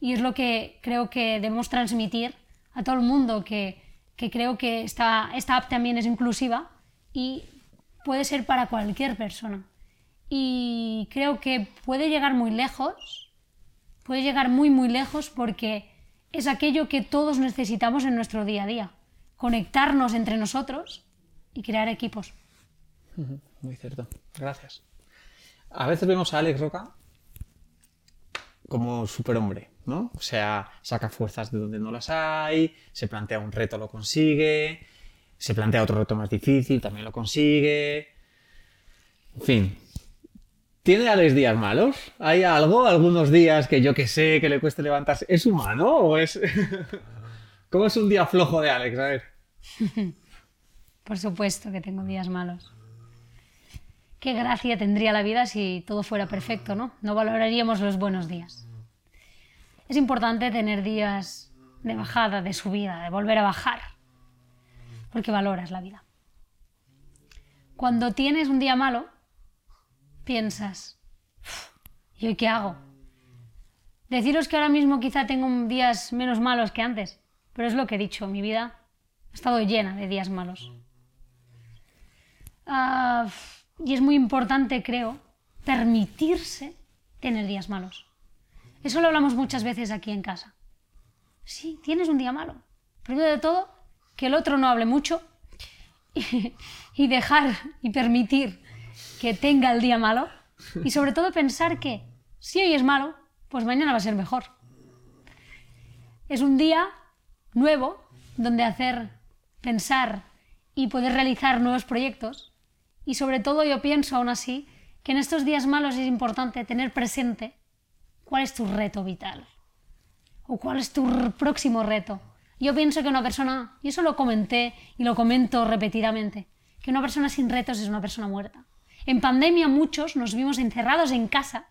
B: Y es lo que creo que debemos transmitir a todo el mundo, que, que creo que esta, esta app también es inclusiva y puede ser para cualquier persona. Y creo que puede llegar muy lejos, puede llegar muy, muy lejos porque es aquello que todos necesitamos en nuestro día a día. Conectarnos entre nosotros y crear equipos.
A: Muy cierto. Gracias. A veces vemos a Alex Roca como superhombre, ¿no? O sea, saca fuerzas de donde no las hay, se plantea un reto, lo consigue, se plantea otro reto más difícil, también lo consigue. En fin. ¿Tiene Alex días malos? ¿Hay algo? ¿Algunos días que yo que sé, que le cueste levantarse? ¿Es humano o es.? ¿Cómo es un día flojo de Alex? A ver.
B: Por supuesto que tengo días malos. Qué gracia tendría la vida si todo fuera perfecto, ¿no? No valoraríamos los buenos días. Es importante tener días de bajada, de subida, de volver a bajar porque valoras la vida. Cuando tienes un día malo, piensas, ¿y hoy qué hago? Deciros que ahora mismo quizá tengo días menos malos que antes, pero es lo que he dicho, mi vida ha estado llena de días malos. Ah, y es muy importante, creo, permitirse tener días malos. Eso lo hablamos muchas veces aquí en casa. Sí, tienes un día malo. Primero de todo, que el otro no hable mucho y, dejar y permitir que tenga el día malo y sobre todo pensar que si hoy es malo, pues mañana va a ser mejor. Es un día nuevo donde hacer pensar y poder realizar nuevos proyectos y sobre todo yo pienso aún así que en estos días malos es importante tener presente cuál es tu reto vital o cuál es tu próximo reto yo pienso que una persona, y eso lo comenté y lo comento repetidamente, que una persona sin retos es una persona muerta. En pandemia muchos nos vimos encerrados en casa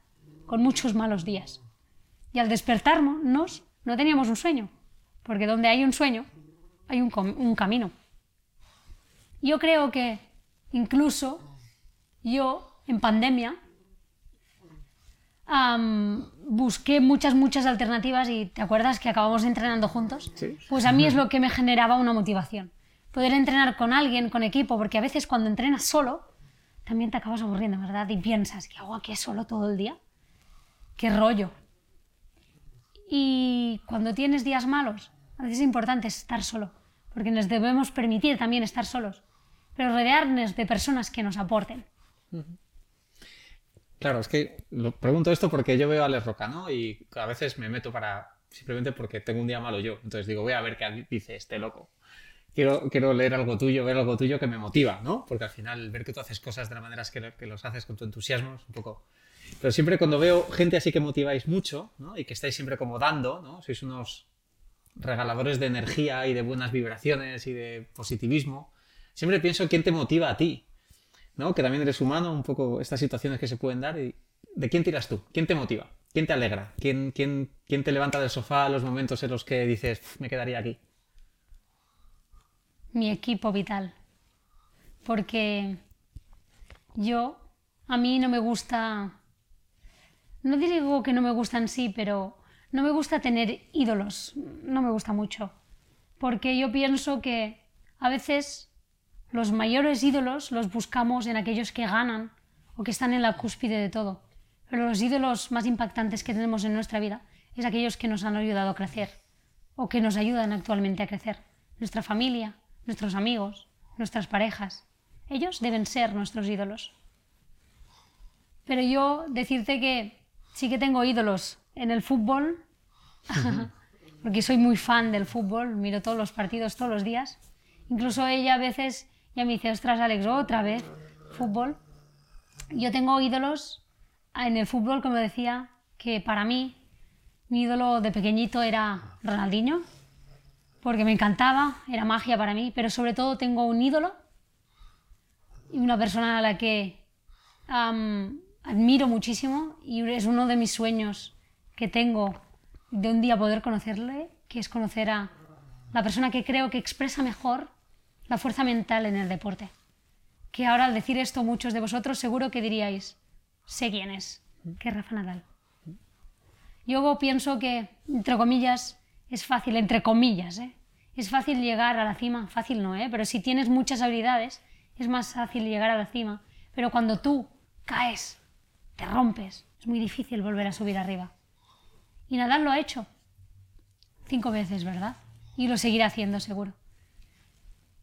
B: con muchos malos días. Y al despertarnos no teníamos un sueño, porque donde hay un sueño hay un, un camino. Yo creo que incluso yo en pandemia busqué muchas, muchas alternativas y ¿te acuerdas que acabamos entrenando juntos?
A: Sí.
B: Pues a mí es lo que me generaba una motivación. Poder entrenar con alguien, con equipo, porque a veces cuando entrenas solo, también te acabas aburriendo, ¿verdad? Y piensas, ¿qué hago aquí solo todo el día? ¿Qué rollo? Y cuando tienes días malos, a veces es importante estar solo, porque nos debemos permitir también estar solos, pero rodearnos de personas que nos aporten.
A: Claro, es que lo pregunto esto porque yo veo a Alex Roca, ¿no? Y a veces me meto para. simplemente porque tengo un día malo yo. Entonces digo, voy a ver qué dice este loco. Quiero, quiero leer algo tuyo, ver algo tuyo que me motiva, ¿no? Porque al final, ver que tú haces cosas de la manera que, que los haces con tu entusiasmo es un poco. Pero siempre cuando veo gente así que motiváis mucho, ¿no? Y que estáis siempre como dando, ¿no? Sois unos regaladores de energía y de buenas vibraciones y de positivismo. Siempre pienso quién te motiva a ti, ¿no? Que también eres humano, un poco estas situaciones que se pueden dar. Y ¿De quién tiras tú? ¿Quién te motiva? ¿Quién te alegra? ¿Quién, quién, quién te levanta del sofá los momentos en los que dices, me quedaría aquí?
B: Mi equipo vital. Porque yo, a mí no me gusta, no digo que no me gusta en sí, pero no me gusta tener ídolos, no me gusta mucho. Porque yo pienso que a veces los mayores ídolos los buscamos en aquellos que ganan o que están en la cúspide de todo. Pero los ídolos más impactantes que tenemos en nuestra vida es aquellos que nos han ayudado a crecer o que nos ayudan actualmente a crecer. Nuestra familia, nuestros amigos, nuestras parejas. Ellos deben ser nuestros ídolos. Pero yo decirte que sí que tengo ídolos en el fútbol, porque soy muy fan del fútbol, miro todos los partidos todos los días. Incluso ella a veces Ya me dice, ostras, Alex, otra vez, fútbol. Yo tengo ídolos en el fútbol, como decía, que para mí, mi ídolo de pequeñito era Ronaldinho, porque me encantaba, era magia para mí, pero sobre todo tengo un ídolo y una persona a la que admiro muchísimo y es uno de mis sueños que tengo de un día poder conocerle, que es conocer a la persona que creo que expresa mejor la fuerza mental en el deporte. Que ahora al decir esto muchos de vosotros seguro que diríais, sé quién es, que es Rafa Nadal. Yo pienso que, entre comillas, es fácil, entre comillas, ¿eh? es fácil llegar a la cima, fácil no, ¿eh? pero si tienes muchas habilidades, es más fácil llegar a la cima. Pero cuando tú caes, te rompes, es muy difícil volver a subir arriba. Y Nadal lo ha hecho cinco veces, ¿verdad? Y lo seguirá haciendo seguro.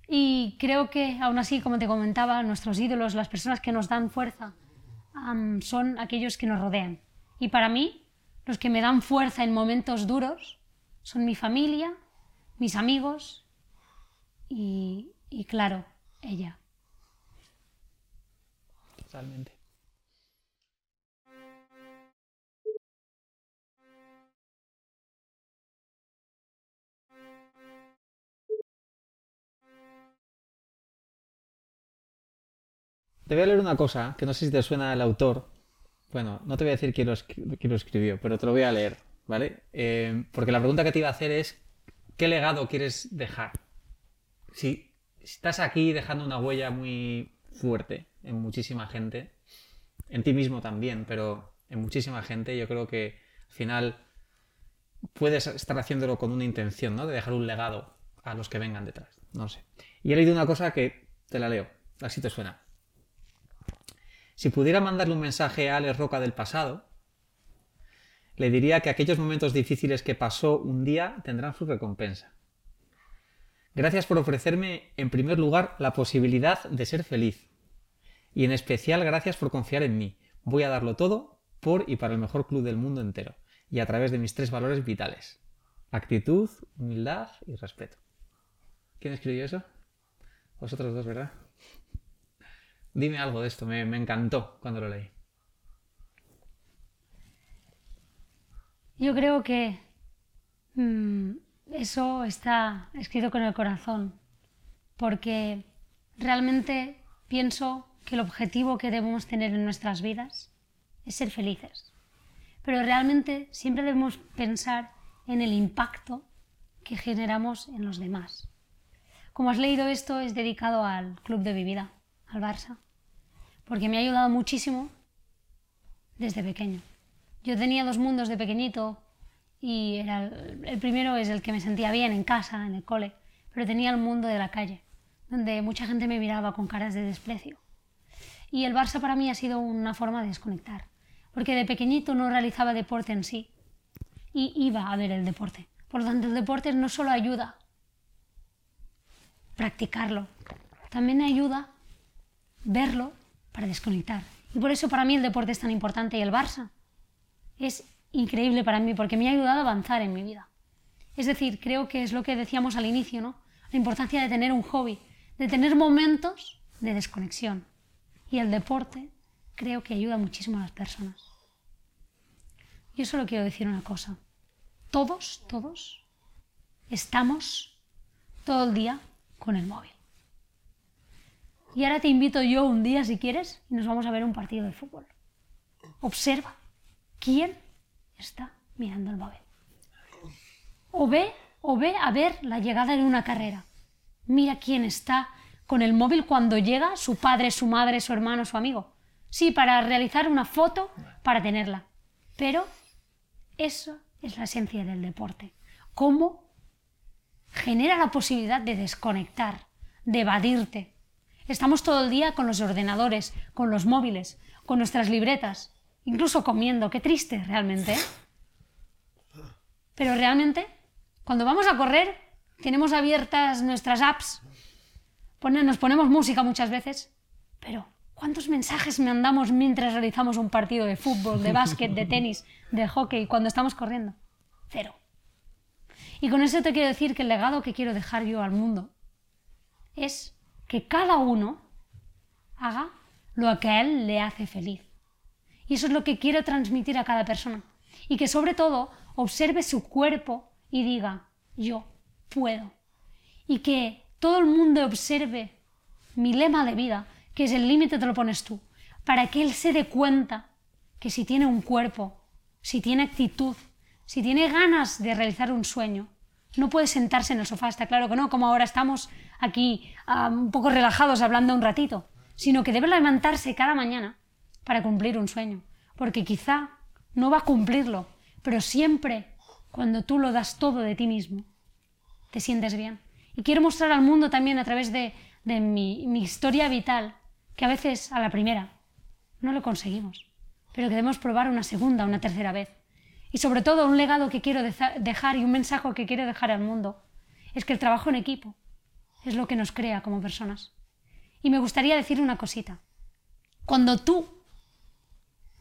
B: Y creo que, aún así, como te comentaba, nuestros ídolos, las personas que nos dan fuerza, son aquellos que nos rodean. Y para mí, los que me dan fuerza en momentos duros son mi familia, mis amigos y, y claro, ella.
A: Totalmente. Te voy a leer una cosa, que no sé si te suena el autor. Bueno, no te voy a decir quién lo, escribió, pero te lo voy a leer, ¿vale? Eh, porque la pregunta que te iba a hacer es, ¿qué legado quieres dejar? Si, estás aquí dejando una huella muy fuerte en muchísima gente, en ti mismo también, pero en muchísima gente, yo creo que al final puedes estar haciéndolo con una intención, ¿no? De dejar un legado a los que vengan detrás. No sé. Y he leído una cosa que te la leo, así te suena. Si pudiera mandarle un mensaje a Alex Roca del pasado, le diría que aquellos momentos difíciles que pasó un día tendrán su recompensa. Gracias por ofrecerme, en primer lugar, la posibilidad de ser feliz. Y en especial gracias por confiar en mí. Voy a darlo todo por y para el mejor club del mundo entero. Y a través de mis tres valores vitales. Actitud, humildad y respeto. ¿Quién escribió eso? Vosotros dos, ¿verdad? Dime algo de esto, me, encantó cuando lo leí.
B: Yo creo que mm, eso está escrito con el corazón, porque realmente pienso que el objetivo que debemos tener en nuestras vidas es ser felices. Pero realmente siempre debemos pensar en el impacto que generamos en los demás. Como has leído esto, es dedicado al club de mi vida, al Barça porque me ha ayudado muchísimo desde pequeño. Yo tenía dos mundos de pequeñito y era el, primero es el que me sentía bien en casa, en el cole, pero tenía el mundo de la calle, donde mucha gente me miraba con caras de desprecio. Y el Barça para mí ha sido una forma de desconectar, porque de pequeñito no realizaba deporte en sí y iba a ver el deporte. Por lo tanto, el deporte no solo ayuda practicarlo, también ayuda verlo para desconectar. Y por eso para mí el deporte es tan importante y el Barça es increíble para mí porque me ha ayudado a avanzar en mi vida. Es decir, creo que es lo que decíamos al inicio, ¿no? La importancia de tener un hobby, de tener momentos de desconexión. Y el deporte creo que ayuda muchísimo a las personas. Yo solo quiero decir una cosa. Todos, todos estamos todo el día con el móvil. Y ahora te invito yo un día, si quieres, y nos vamos a ver un partido de fútbol. Observa quién está mirando el móvil. O ve, o ve a ver la llegada de una carrera. Mira quién está con el móvil cuando llega su padre, su madre, su hermano, su amigo. Sí, para realizar una foto, para tenerla. Pero eso es la esencia del deporte. Cómo genera la posibilidad de desconectar, de evadirte, Estamos todo el día con los ordenadores, con los móviles, con nuestras libretas, incluso comiendo. Qué triste realmente. ¿eh? Pero realmente, cuando vamos a correr, tenemos abiertas nuestras apps, nos ponemos música muchas veces, pero ¿cuántos mensajes mandamos mientras realizamos un partido de fútbol, de básquet, de tenis, de hockey, cuando estamos corriendo? Cero. Y con eso te quiero decir que el legado que quiero dejar yo al mundo es que cada uno haga lo que a él le hace feliz. Y eso es lo que quiero transmitir a cada persona. Y que sobre todo observe su cuerpo y diga, yo puedo. Y que todo el mundo observe mi lema de vida, que es el límite te lo pones tú, para que él se dé cuenta que si tiene un cuerpo, si tiene actitud, si tiene ganas de realizar un sueño, no puede sentarse en el sofá, está claro que no, como ahora estamos aquí un poco relajados hablando un ratito, sino que debe levantarse cada mañana para cumplir un sueño, porque quizá no va a cumplirlo, pero siempre cuando tú lo das todo de ti mismo, te sientes bien. Y quiero mostrar al mundo también a través de, mi, mi historia vital, que a veces a la primera no lo conseguimos, pero que debemos probar una segunda, una tercera vez. Y sobre todo un legado que quiero dejar y un mensaje que quiero dejar al mundo es que el trabajo en equipo es lo que nos crea como personas. Y me gustaría decir una cosita. Cuando tú,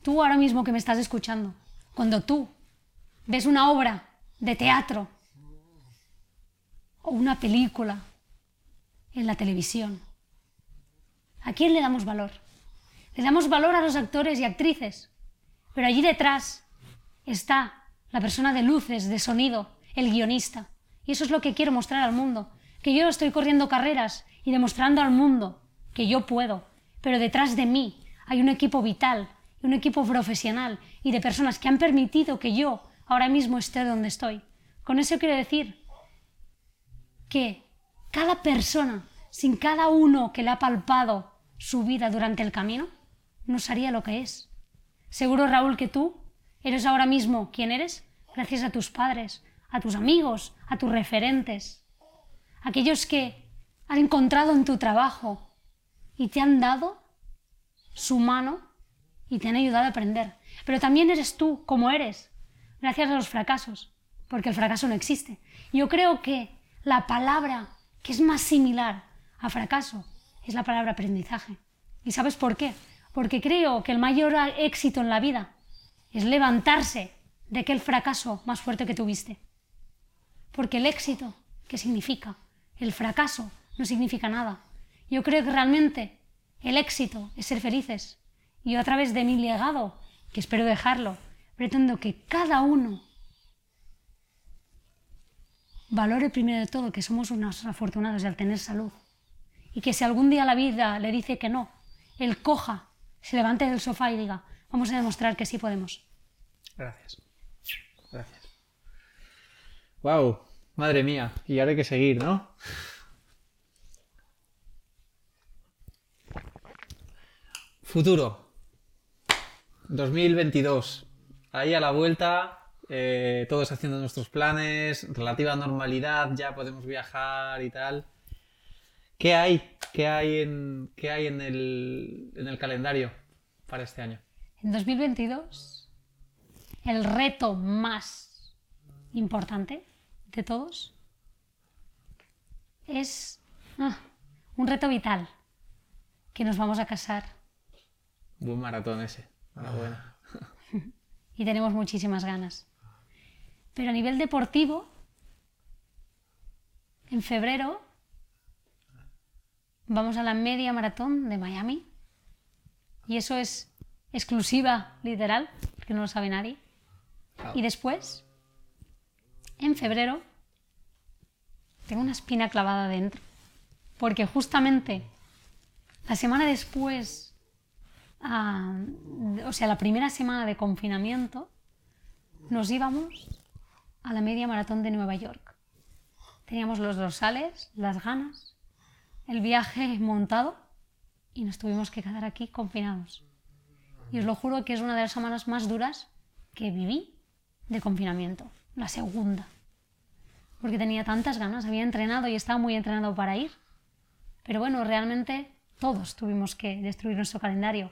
B: tú ahora mismo que me estás escuchando, cuando tú ves una obra de teatro o una película en la televisión, ¿a quién le damos valor? Le damos valor a los actores y actrices, pero allí detrás está la persona de luces, de sonido, el guionista. Y eso es lo que quiero mostrar al mundo, que yo estoy corriendo carreras y demostrando al mundo que yo puedo, pero detrás de mí hay un equipo vital, un equipo profesional y de personas que han permitido que yo ahora mismo esté donde estoy. Con eso quiero decir que cada persona, sin cada uno que le ha palpado su vida durante el camino, no sería lo que es. Seguro, Raúl, que tú eres ahora mismo quien eres gracias a tus padres, a tus amigos, a tus referentes, aquellos que han encontrado en tu trabajo y te han dado su mano y te han ayudado a aprender. Pero también eres tú como eres, gracias a los fracasos, porque el fracaso no existe. Yo creo que la palabra que es más similar a fracaso es la palabra aprendizaje. ¿Y sabes por qué? Porque creo que el mayor éxito en la vida es levantarse de aquel fracaso más fuerte que tuviste. Porque el éxito, ¿qué significa? El fracaso no significa nada. Yo creo que realmente el éxito es ser felices. Y yo a través de mi legado, que espero dejarlo, pretendo que cada uno valore primero de todo que somos unos afortunados al tener salud. Y que si algún día la vida le dice que no, él coja, se levante del sofá y diga, vamos a demostrar que sí podemos.
A: Gracias. Gracias. Wow, madre mía. Y ahora hay que seguir, ¿no? Futuro. 2022. Ahí a la vuelta, eh, todos haciendo nuestros planes, relativa normalidad, ya podemos viajar y tal. ¿Qué hay? ¿Qué hay en, qué hay en, el, en el calendario para este año?
B: En 2022, el reto más importante de todos es ah, un reto vital, que nos vamos a casar.
A: Buen maratón ese.
B: y tenemos muchísimas ganas. Pero a nivel deportivo, en febrero vamos a la media maratón de Miami. Y eso es exclusiva, literal, que no lo sabe nadie. Y después, en febrero, tengo una espina clavada dentro. Porque justamente la semana después o sea, la primera semana de confinamiento, nos íbamos a la media maratón de Nueva York. Teníamos los dorsales, las ganas, el viaje montado y nos tuvimos que quedar aquí confinados. Y os lo juro que es una de las semanas más duras que viví de confinamiento, la segunda. Porque tenía tantas ganas, había entrenado y estaba muy entrenado para ir. Pero bueno, realmente todos tuvimos que destruir nuestro calendario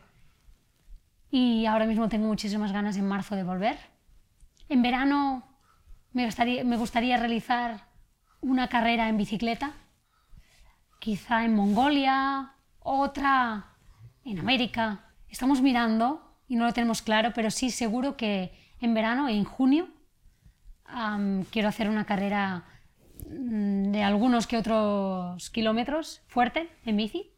B: y ahora mismo tengo muchísimas ganas en marzo de volver. En verano me gustaría, realizar una carrera en bicicleta, quizá en Mongolia, otra en América. Estamos mirando y no lo tenemos claro, pero sí seguro que en verano, en junio, quiero hacer una carrera mm, de algunos que otros kilómetros fuerte en bici.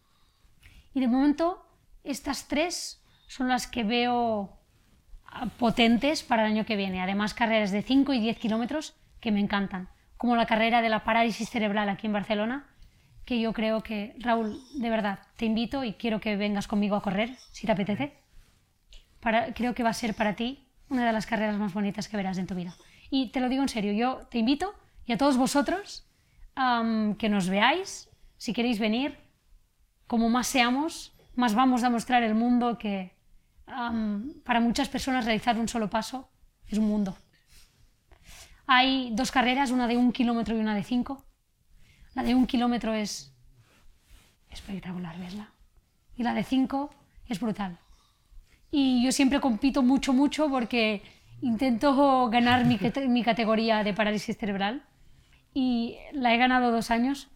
B: Y de momento estas tres son las que veo ah, potentes para el año que viene. Además carreras de 5 y 10 kilómetros que me encantan, como la carrera de la parálisis cerebral aquí en Barcelona, que yo creo que, Raúl, de verdad, te invito y quiero que vengas conmigo a correr, si te apetece. Para, creo que va a ser para ti una de las carreras más bonitas que verás en tu vida. Y te lo digo en serio, yo te invito y a todos vosotros que nos veáis, si queréis venir, como más seamos, más vamos a mostrar el mundo que para muchas personas realizar un solo paso es un mundo. Hay dos carreras, una de un kilómetro y una de cinco. La de un kilómetro es espectacular, ¿vesla? Y la de cinco es brutal. Y yo siempre compito mucho, mucho porque intento ganar mi, mi categoría de parálisis cerebral. Y la he ganado dos años.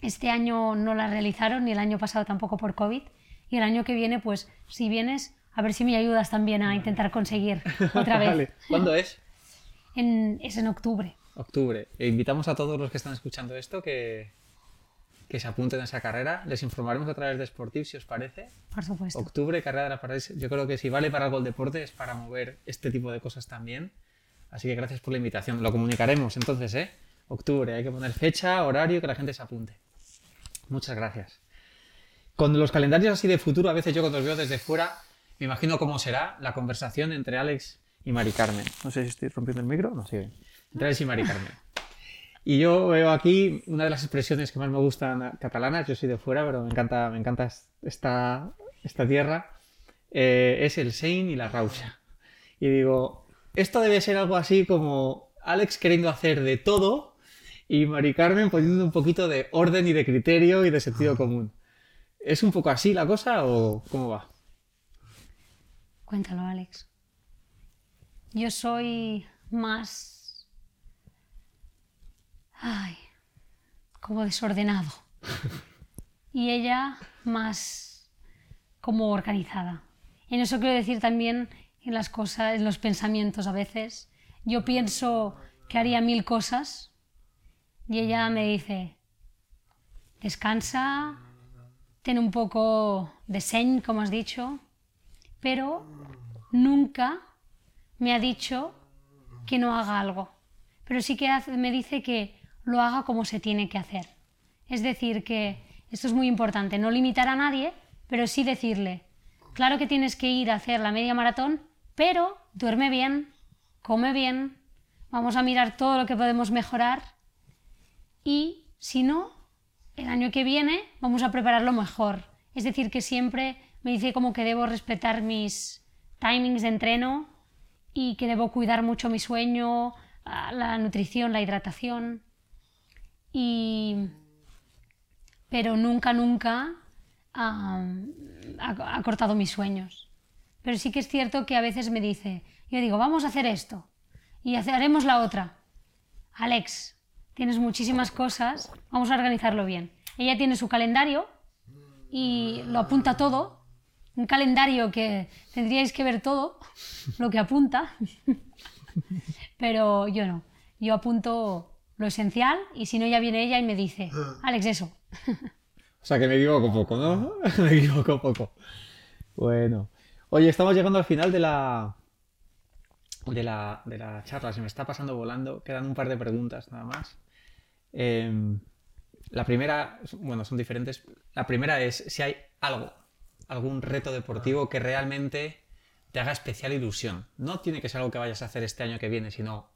B: Este año no la realizaron, ni el año pasado tampoco por COVID. Y el año que viene, pues, si vienes, a ver si me ayudas también a intentar conseguir otra vez.
A: ¿Cuándo es?
B: es en octubre.
A: Octubre. E invitamos a todos los que están escuchando esto que, que se apunten a esa carrera. Les informaremos a través de Sportiv, si os parece.
B: Por supuesto.
A: Octubre, carrera de la Parálisis. Yo creo que si vale para algo el deporte es para mover este tipo de cosas también. Así que gracias por la invitación. Lo comunicaremos entonces, ¿eh? Octubre. Hay que poner fecha, horario, que la gente se apunte. Muchas gracias. Con los calendarios así de futuro, a veces yo cuando los veo desde fuera, me imagino cómo será la conversación entre Alex y Mari Carmen. No sé si estoy rompiendo el micro, no sé. Entre Alex y Mari Carmen. Y yo veo aquí una de las expresiones que más me gustan catalanas, yo soy de fuera, pero me encanta, me encanta esta, esta tierra, eh, es el Sein y la Rausa. Y digo, esto debe ser algo así como Alex queriendo hacer de todo y Mari Carmen poniendo un poquito de orden y de criterio y de sentido común. ¿Es un poco así la cosa o cómo va?
B: Cuéntalo, Alex. Yo soy más... Ay, como desordenado. y ella más como organizada. En eso quiero decir también en las cosas, en los pensamientos a veces. Yo pienso que haría mil cosas y ella me dice, descansa, ten un poco de señ, como has dicho, pero nunca me ha dicho que no haga algo, pero sí que me dice que lo haga como se tiene que hacer. Es decir, que esto es muy importante, no limitar a nadie, pero sí decirle, claro que tienes que ir a hacer la media maratón, pero duerme bien, come bien, vamos a mirar todo lo que podemos mejorar y si no, el año que viene vamos a prepararlo mejor. Es decir, que siempre me dice como que debo respetar mis timings de entreno y que debo cuidar mucho mi sueño, la nutrición, la hidratación. Y... Pero nunca, nunca ha, cortado mis sueños. Pero sí que es cierto que a veces me dice, yo digo, vamos a hacer esto y haremos la otra. Alex, tienes muchísimas cosas, vamos a organizarlo bien. Ella tiene su calendario y lo apunta todo un calendario que tendríais que ver todo, lo que apunta, pero yo no. Yo apunto lo esencial y si no ya viene ella y me dice, Alex, eso.
A: O sea que me equivoco poco, ¿no? me equivoco poco. Bueno. Oye, estamos llegando al final de la, de la, de la charla. Se me está pasando volando. Quedan un par de preguntas nada más. Em, la primera, bueno, son diferentes. La primera es si hay algo algún reto deportivo que realmente te haga especial ilusión. No tiene que ser algo que vayas a hacer este año que viene, sino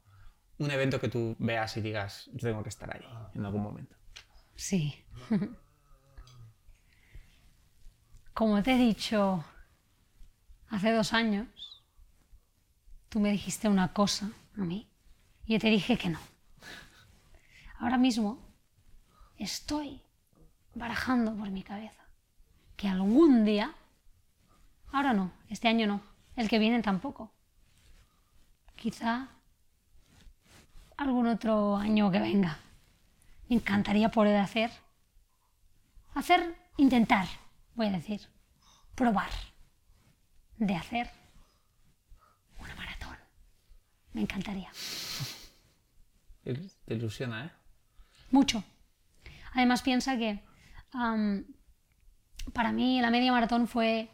A: un evento que tú veas y digas, yo tengo que estar ahí en algún momento.
B: Sí. Como te he dicho hace dos años, tú me dijiste una cosa a mí y yo te dije que no. Ahora mismo estoy barajando por mi cabeza que algún día, ahora no, este año no, el que viene tampoco, quizá algún otro año que venga, me encantaría poder hacer, hacer, intentar, voy a decir, probar de hacer una maratón. Me encantaría.
A: Te ilusiona, ¿eh?
B: mucho. Además piensa que para mí la media maratón fue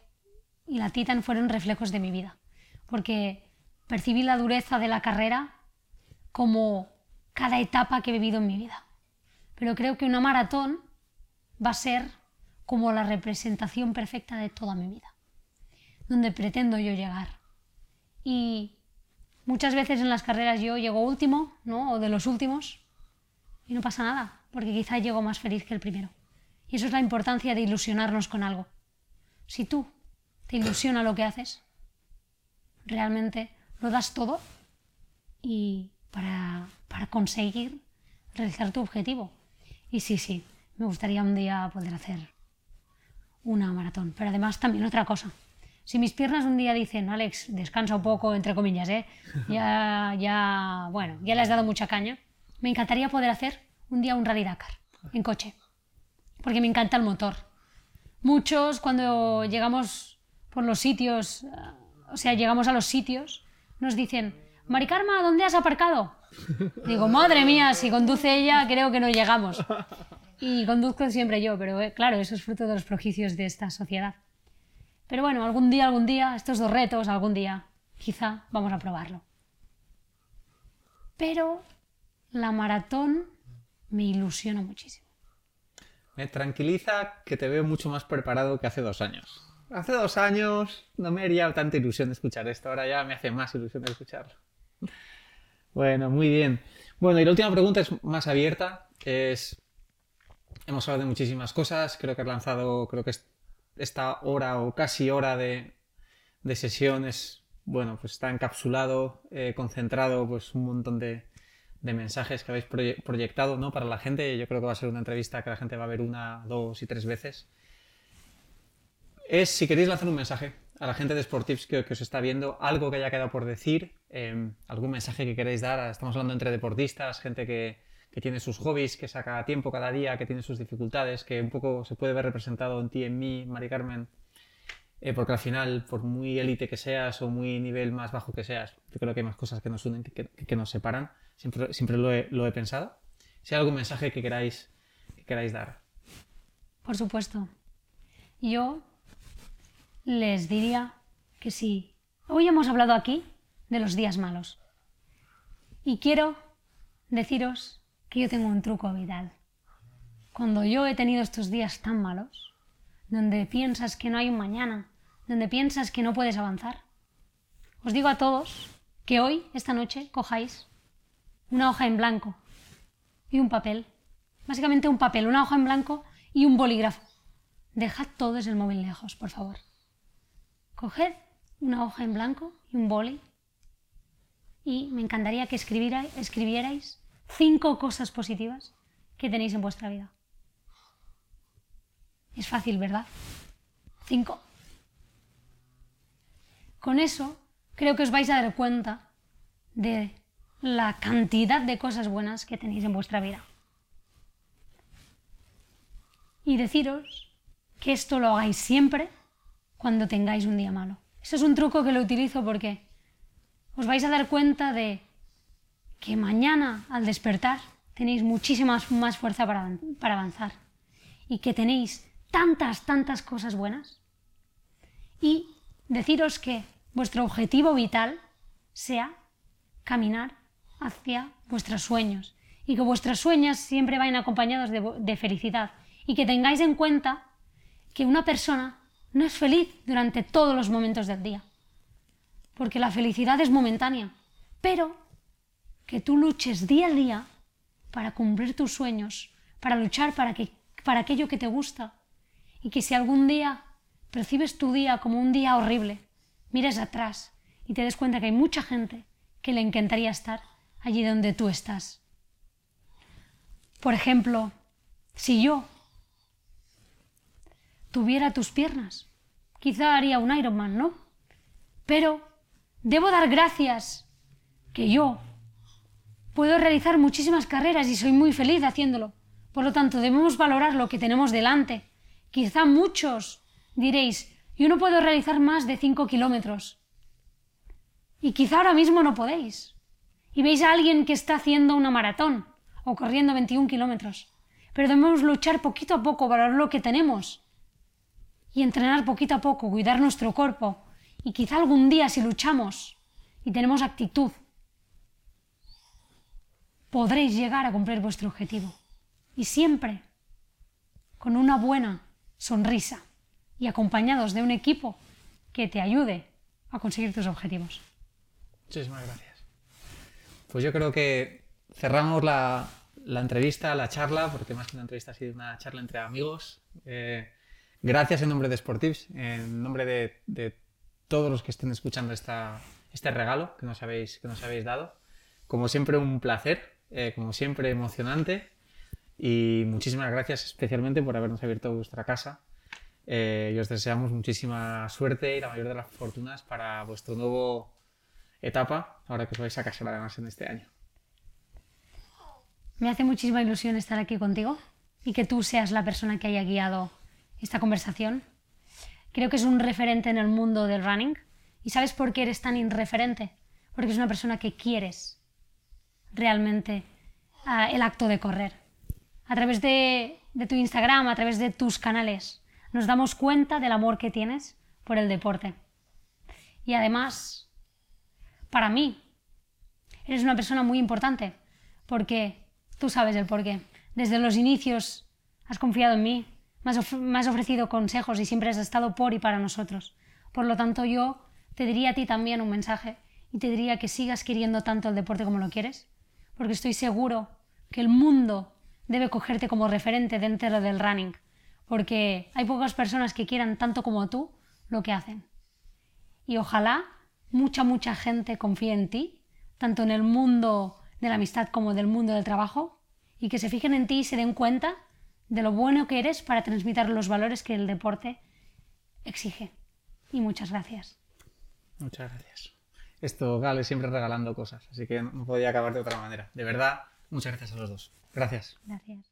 B: y la Titan fueron reflejos de mi vida, porque percibí la dureza de la carrera como cada etapa que he vivido en mi vida. Pero creo que una maratón va a ser como la representación perfecta de toda mi vida, donde pretendo yo llegar. Y muchas veces en las carreras yo llego último, ¿no? O de los últimos, y no pasa nada, porque quizá llego más feliz que el primero. Y eso es la importancia de ilusionarnos con algo. Si tú te ilusiona lo que haces, realmente lo das todo y para, para conseguir realizar tu objetivo. Y sí, sí, me gustaría un día poder hacer una maratón. Pero además también otra cosa. Si mis piernas un día dicen, Alex, descansa un poco, entre comillas, ¿eh? ya, ya, bueno, ya le has dado mucha caña, me encantaría poder hacer un día un rally Dakar en coche porque me encanta el motor. Muchos cuando llegamos por los sitios, o sea, llegamos a los sitios, nos dicen, Maricarma, ¿dónde has aparcado? Digo, madre mía, si conduce ella, creo que no llegamos. Y conduzco siempre yo, pero eh, claro, eso es fruto de los prejuicios de esta sociedad. Pero bueno, algún día, algún día, estos dos retos, algún día, quizá vamos a probarlo. Pero la maratón me ilusiona muchísimo.
A: Me tranquiliza que te veo mucho más preparado que hace dos años. Hace dos años no me haría tanta ilusión de escuchar esto, ahora ya me hace más ilusión de escucharlo. Bueno, muy bien. Bueno, y la última pregunta es más abierta, es... Hemos hablado de muchísimas cosas, creo que has lanzado, creo que esta hora o casi hora de, de sesión es, bueno, pues está encapsulado, eh, concentrado, pues un montón de, de mensajes que habéis proyectado ¿no? para la gente. Yo creo que va a ser una entrevista que la gente va a ver una, dos y tres veces. Es si queréis lanzar un mensaje a la gente de Sportives que, os está viendo, algo que haya quedado por decir, em, algún mensaje que queréis dar. Estamos hablando entre deportistas, gente que, que, tiene sus hobbies, que saca tiempo cada día, que tiene sus dificultades, que un poco se puede ver representado en ti, en mí, Mari Carmen. Eh, porque al final, por muy élite que seas o muy nivel más bajo que seas, yo creo que hay más cosas que nos unen que, que nos separan. Siempre, siempre lo, he, lo, he, pensado. Si hay algún mensaje que queráis, que queráis dar.
B: Por supuesto. Yo les diría que sí. Hoy hemos hablado aquí de los días malos. Y quiero deciros que yo tengo un truco vital. Cuando yo he tenido estos días tan malos, donde piensas que no hay un mañana, donde piensas que no puedes avanzar, os digo a todos que hoy, esta noche, cojáis una hoja en blanco y un papel. Básicamente un papel, una hoja en blanco y un bolígrafo. Dejad todos el móvil lejos, por favor. Coged una hoja en blanco y un boli y me encantaría que escribierais cinco cosas positivas que tenéis en vuestra vida. Es fácil, ¿verdad? Cinco. Con eso creo que os vais a dar cuenta de la cantidad de cosas buenas que tenéis en vuestra vida. Y deciros que esto lo hagáis siempre cuando tengáis un día malo. Eso es un truco que lo utilizo porque os vais a dar cuenta de que mañana al despertar tenéis muchísima más fuerza para, para avanzar y que tenéis tantas, tantas cosas buenas. Y deciros que vuestro objetivo vital sea caminar hacia vuestros sueños y que vuestros sueños siempre vayan acompañados de, felicidad y que tengáis en cuenta que una persona no es feliz durante todos los momentos del día, porque la felicidad es momentánea, pero que tú luches día a día para cumplir tus sueños, para luchar para, que, para aquello que te gusta, y que si algún día percibes tu día como un día horrible, mires atrás y te des cuenta que hay mucha gente que le encantaría estar allí donde tú estás. Por ejemplo, si yo tuviera tus piernas, quizá haría un Ironman, ¿no? Pero debo dar gracias que yo puedo realizar muchísimas carreras y soy muy feliz haciéndolo. Por lo tanto, debemos valorar lo que tenemos delante. Quizá muchos diréis, yo no puedo realizar más de 5 kilómetros. Y quizá ahora mismo no podéis y veis a alguien que está haciendo una maratón o corriendo 21 kilómetros. Pero debemos luchar poquito a poco, valorar lo que tenemos y entrenar poquito a poco, cuidar nuestro cuerpo. Y quizá algún día si luchamos y tenemos actitud, podréis llegar a cumplir vuestro objetivo. Y siempre con una buena sonrisa y acompañados de un equipo que te ayude a conseguir tus objetivos.
A: Muchísimas gracias. Pues yo creo que cerramos la, entrevista, la charla, porque más que una entrevista ha sido una charla entre amigos. Eh, gracias en nombre de Sportives, en nombre de, todos los que estén escuchando esta, este regalo que nos, habéis, que nos habéis dado. Como siempre, un placer, eh, como siempre, emocionante. Y muchísimas gracias especialmente por habernos abierto vuestra casa. Eh, y os deseamos muchísima suerte y la mayor de las fortunas para vuestro nuevo etapa, ahora que os vais a casar además en este año.
B: Me hace muchísima ilusión estar aquí contigo y que tú seas la persona que haya guiado esta conversación. Creo que es un referente en el mundo del running. ¿Y sabes por qué eres tan irreferente? Porque es una persona que quieres realmente uh, el acto de correr. A través de, de tu Instagram, a través de tus canales, nos damos cuenta del amor que tienes por el deporte. Y además, para mí, eres una persona muy importante, porque tú sabes el porqué. Desde los inicios has confiado en mí, me has, ofrecido consejos y siempre has estado por y para nosotros. Por lo tanto, yo te diría a ti también un mensaje y te diría que sigas queriendo tanto el deporte como lo quieres, porque estoy seguro que el mundo debe cogerte como referente dentro del running, porque hay pocas personas que quieran tanto como tú lo que hacen. Y ojalá mucha, mucha gente confía en ti, tanto en el mundo de la amistad como del mundo del trabajo, y que se fijen en ti y se den cuenta de lo bueno que eres para transmitir los valores que el deporte exige. Y muchas gracias.
A: Muchas gracias. Esto, Gale, siempre regalando cosas, así que no podía acabar de otra manera. De verdad, muchas gracias a los dos. Gracias.
B: Gracias.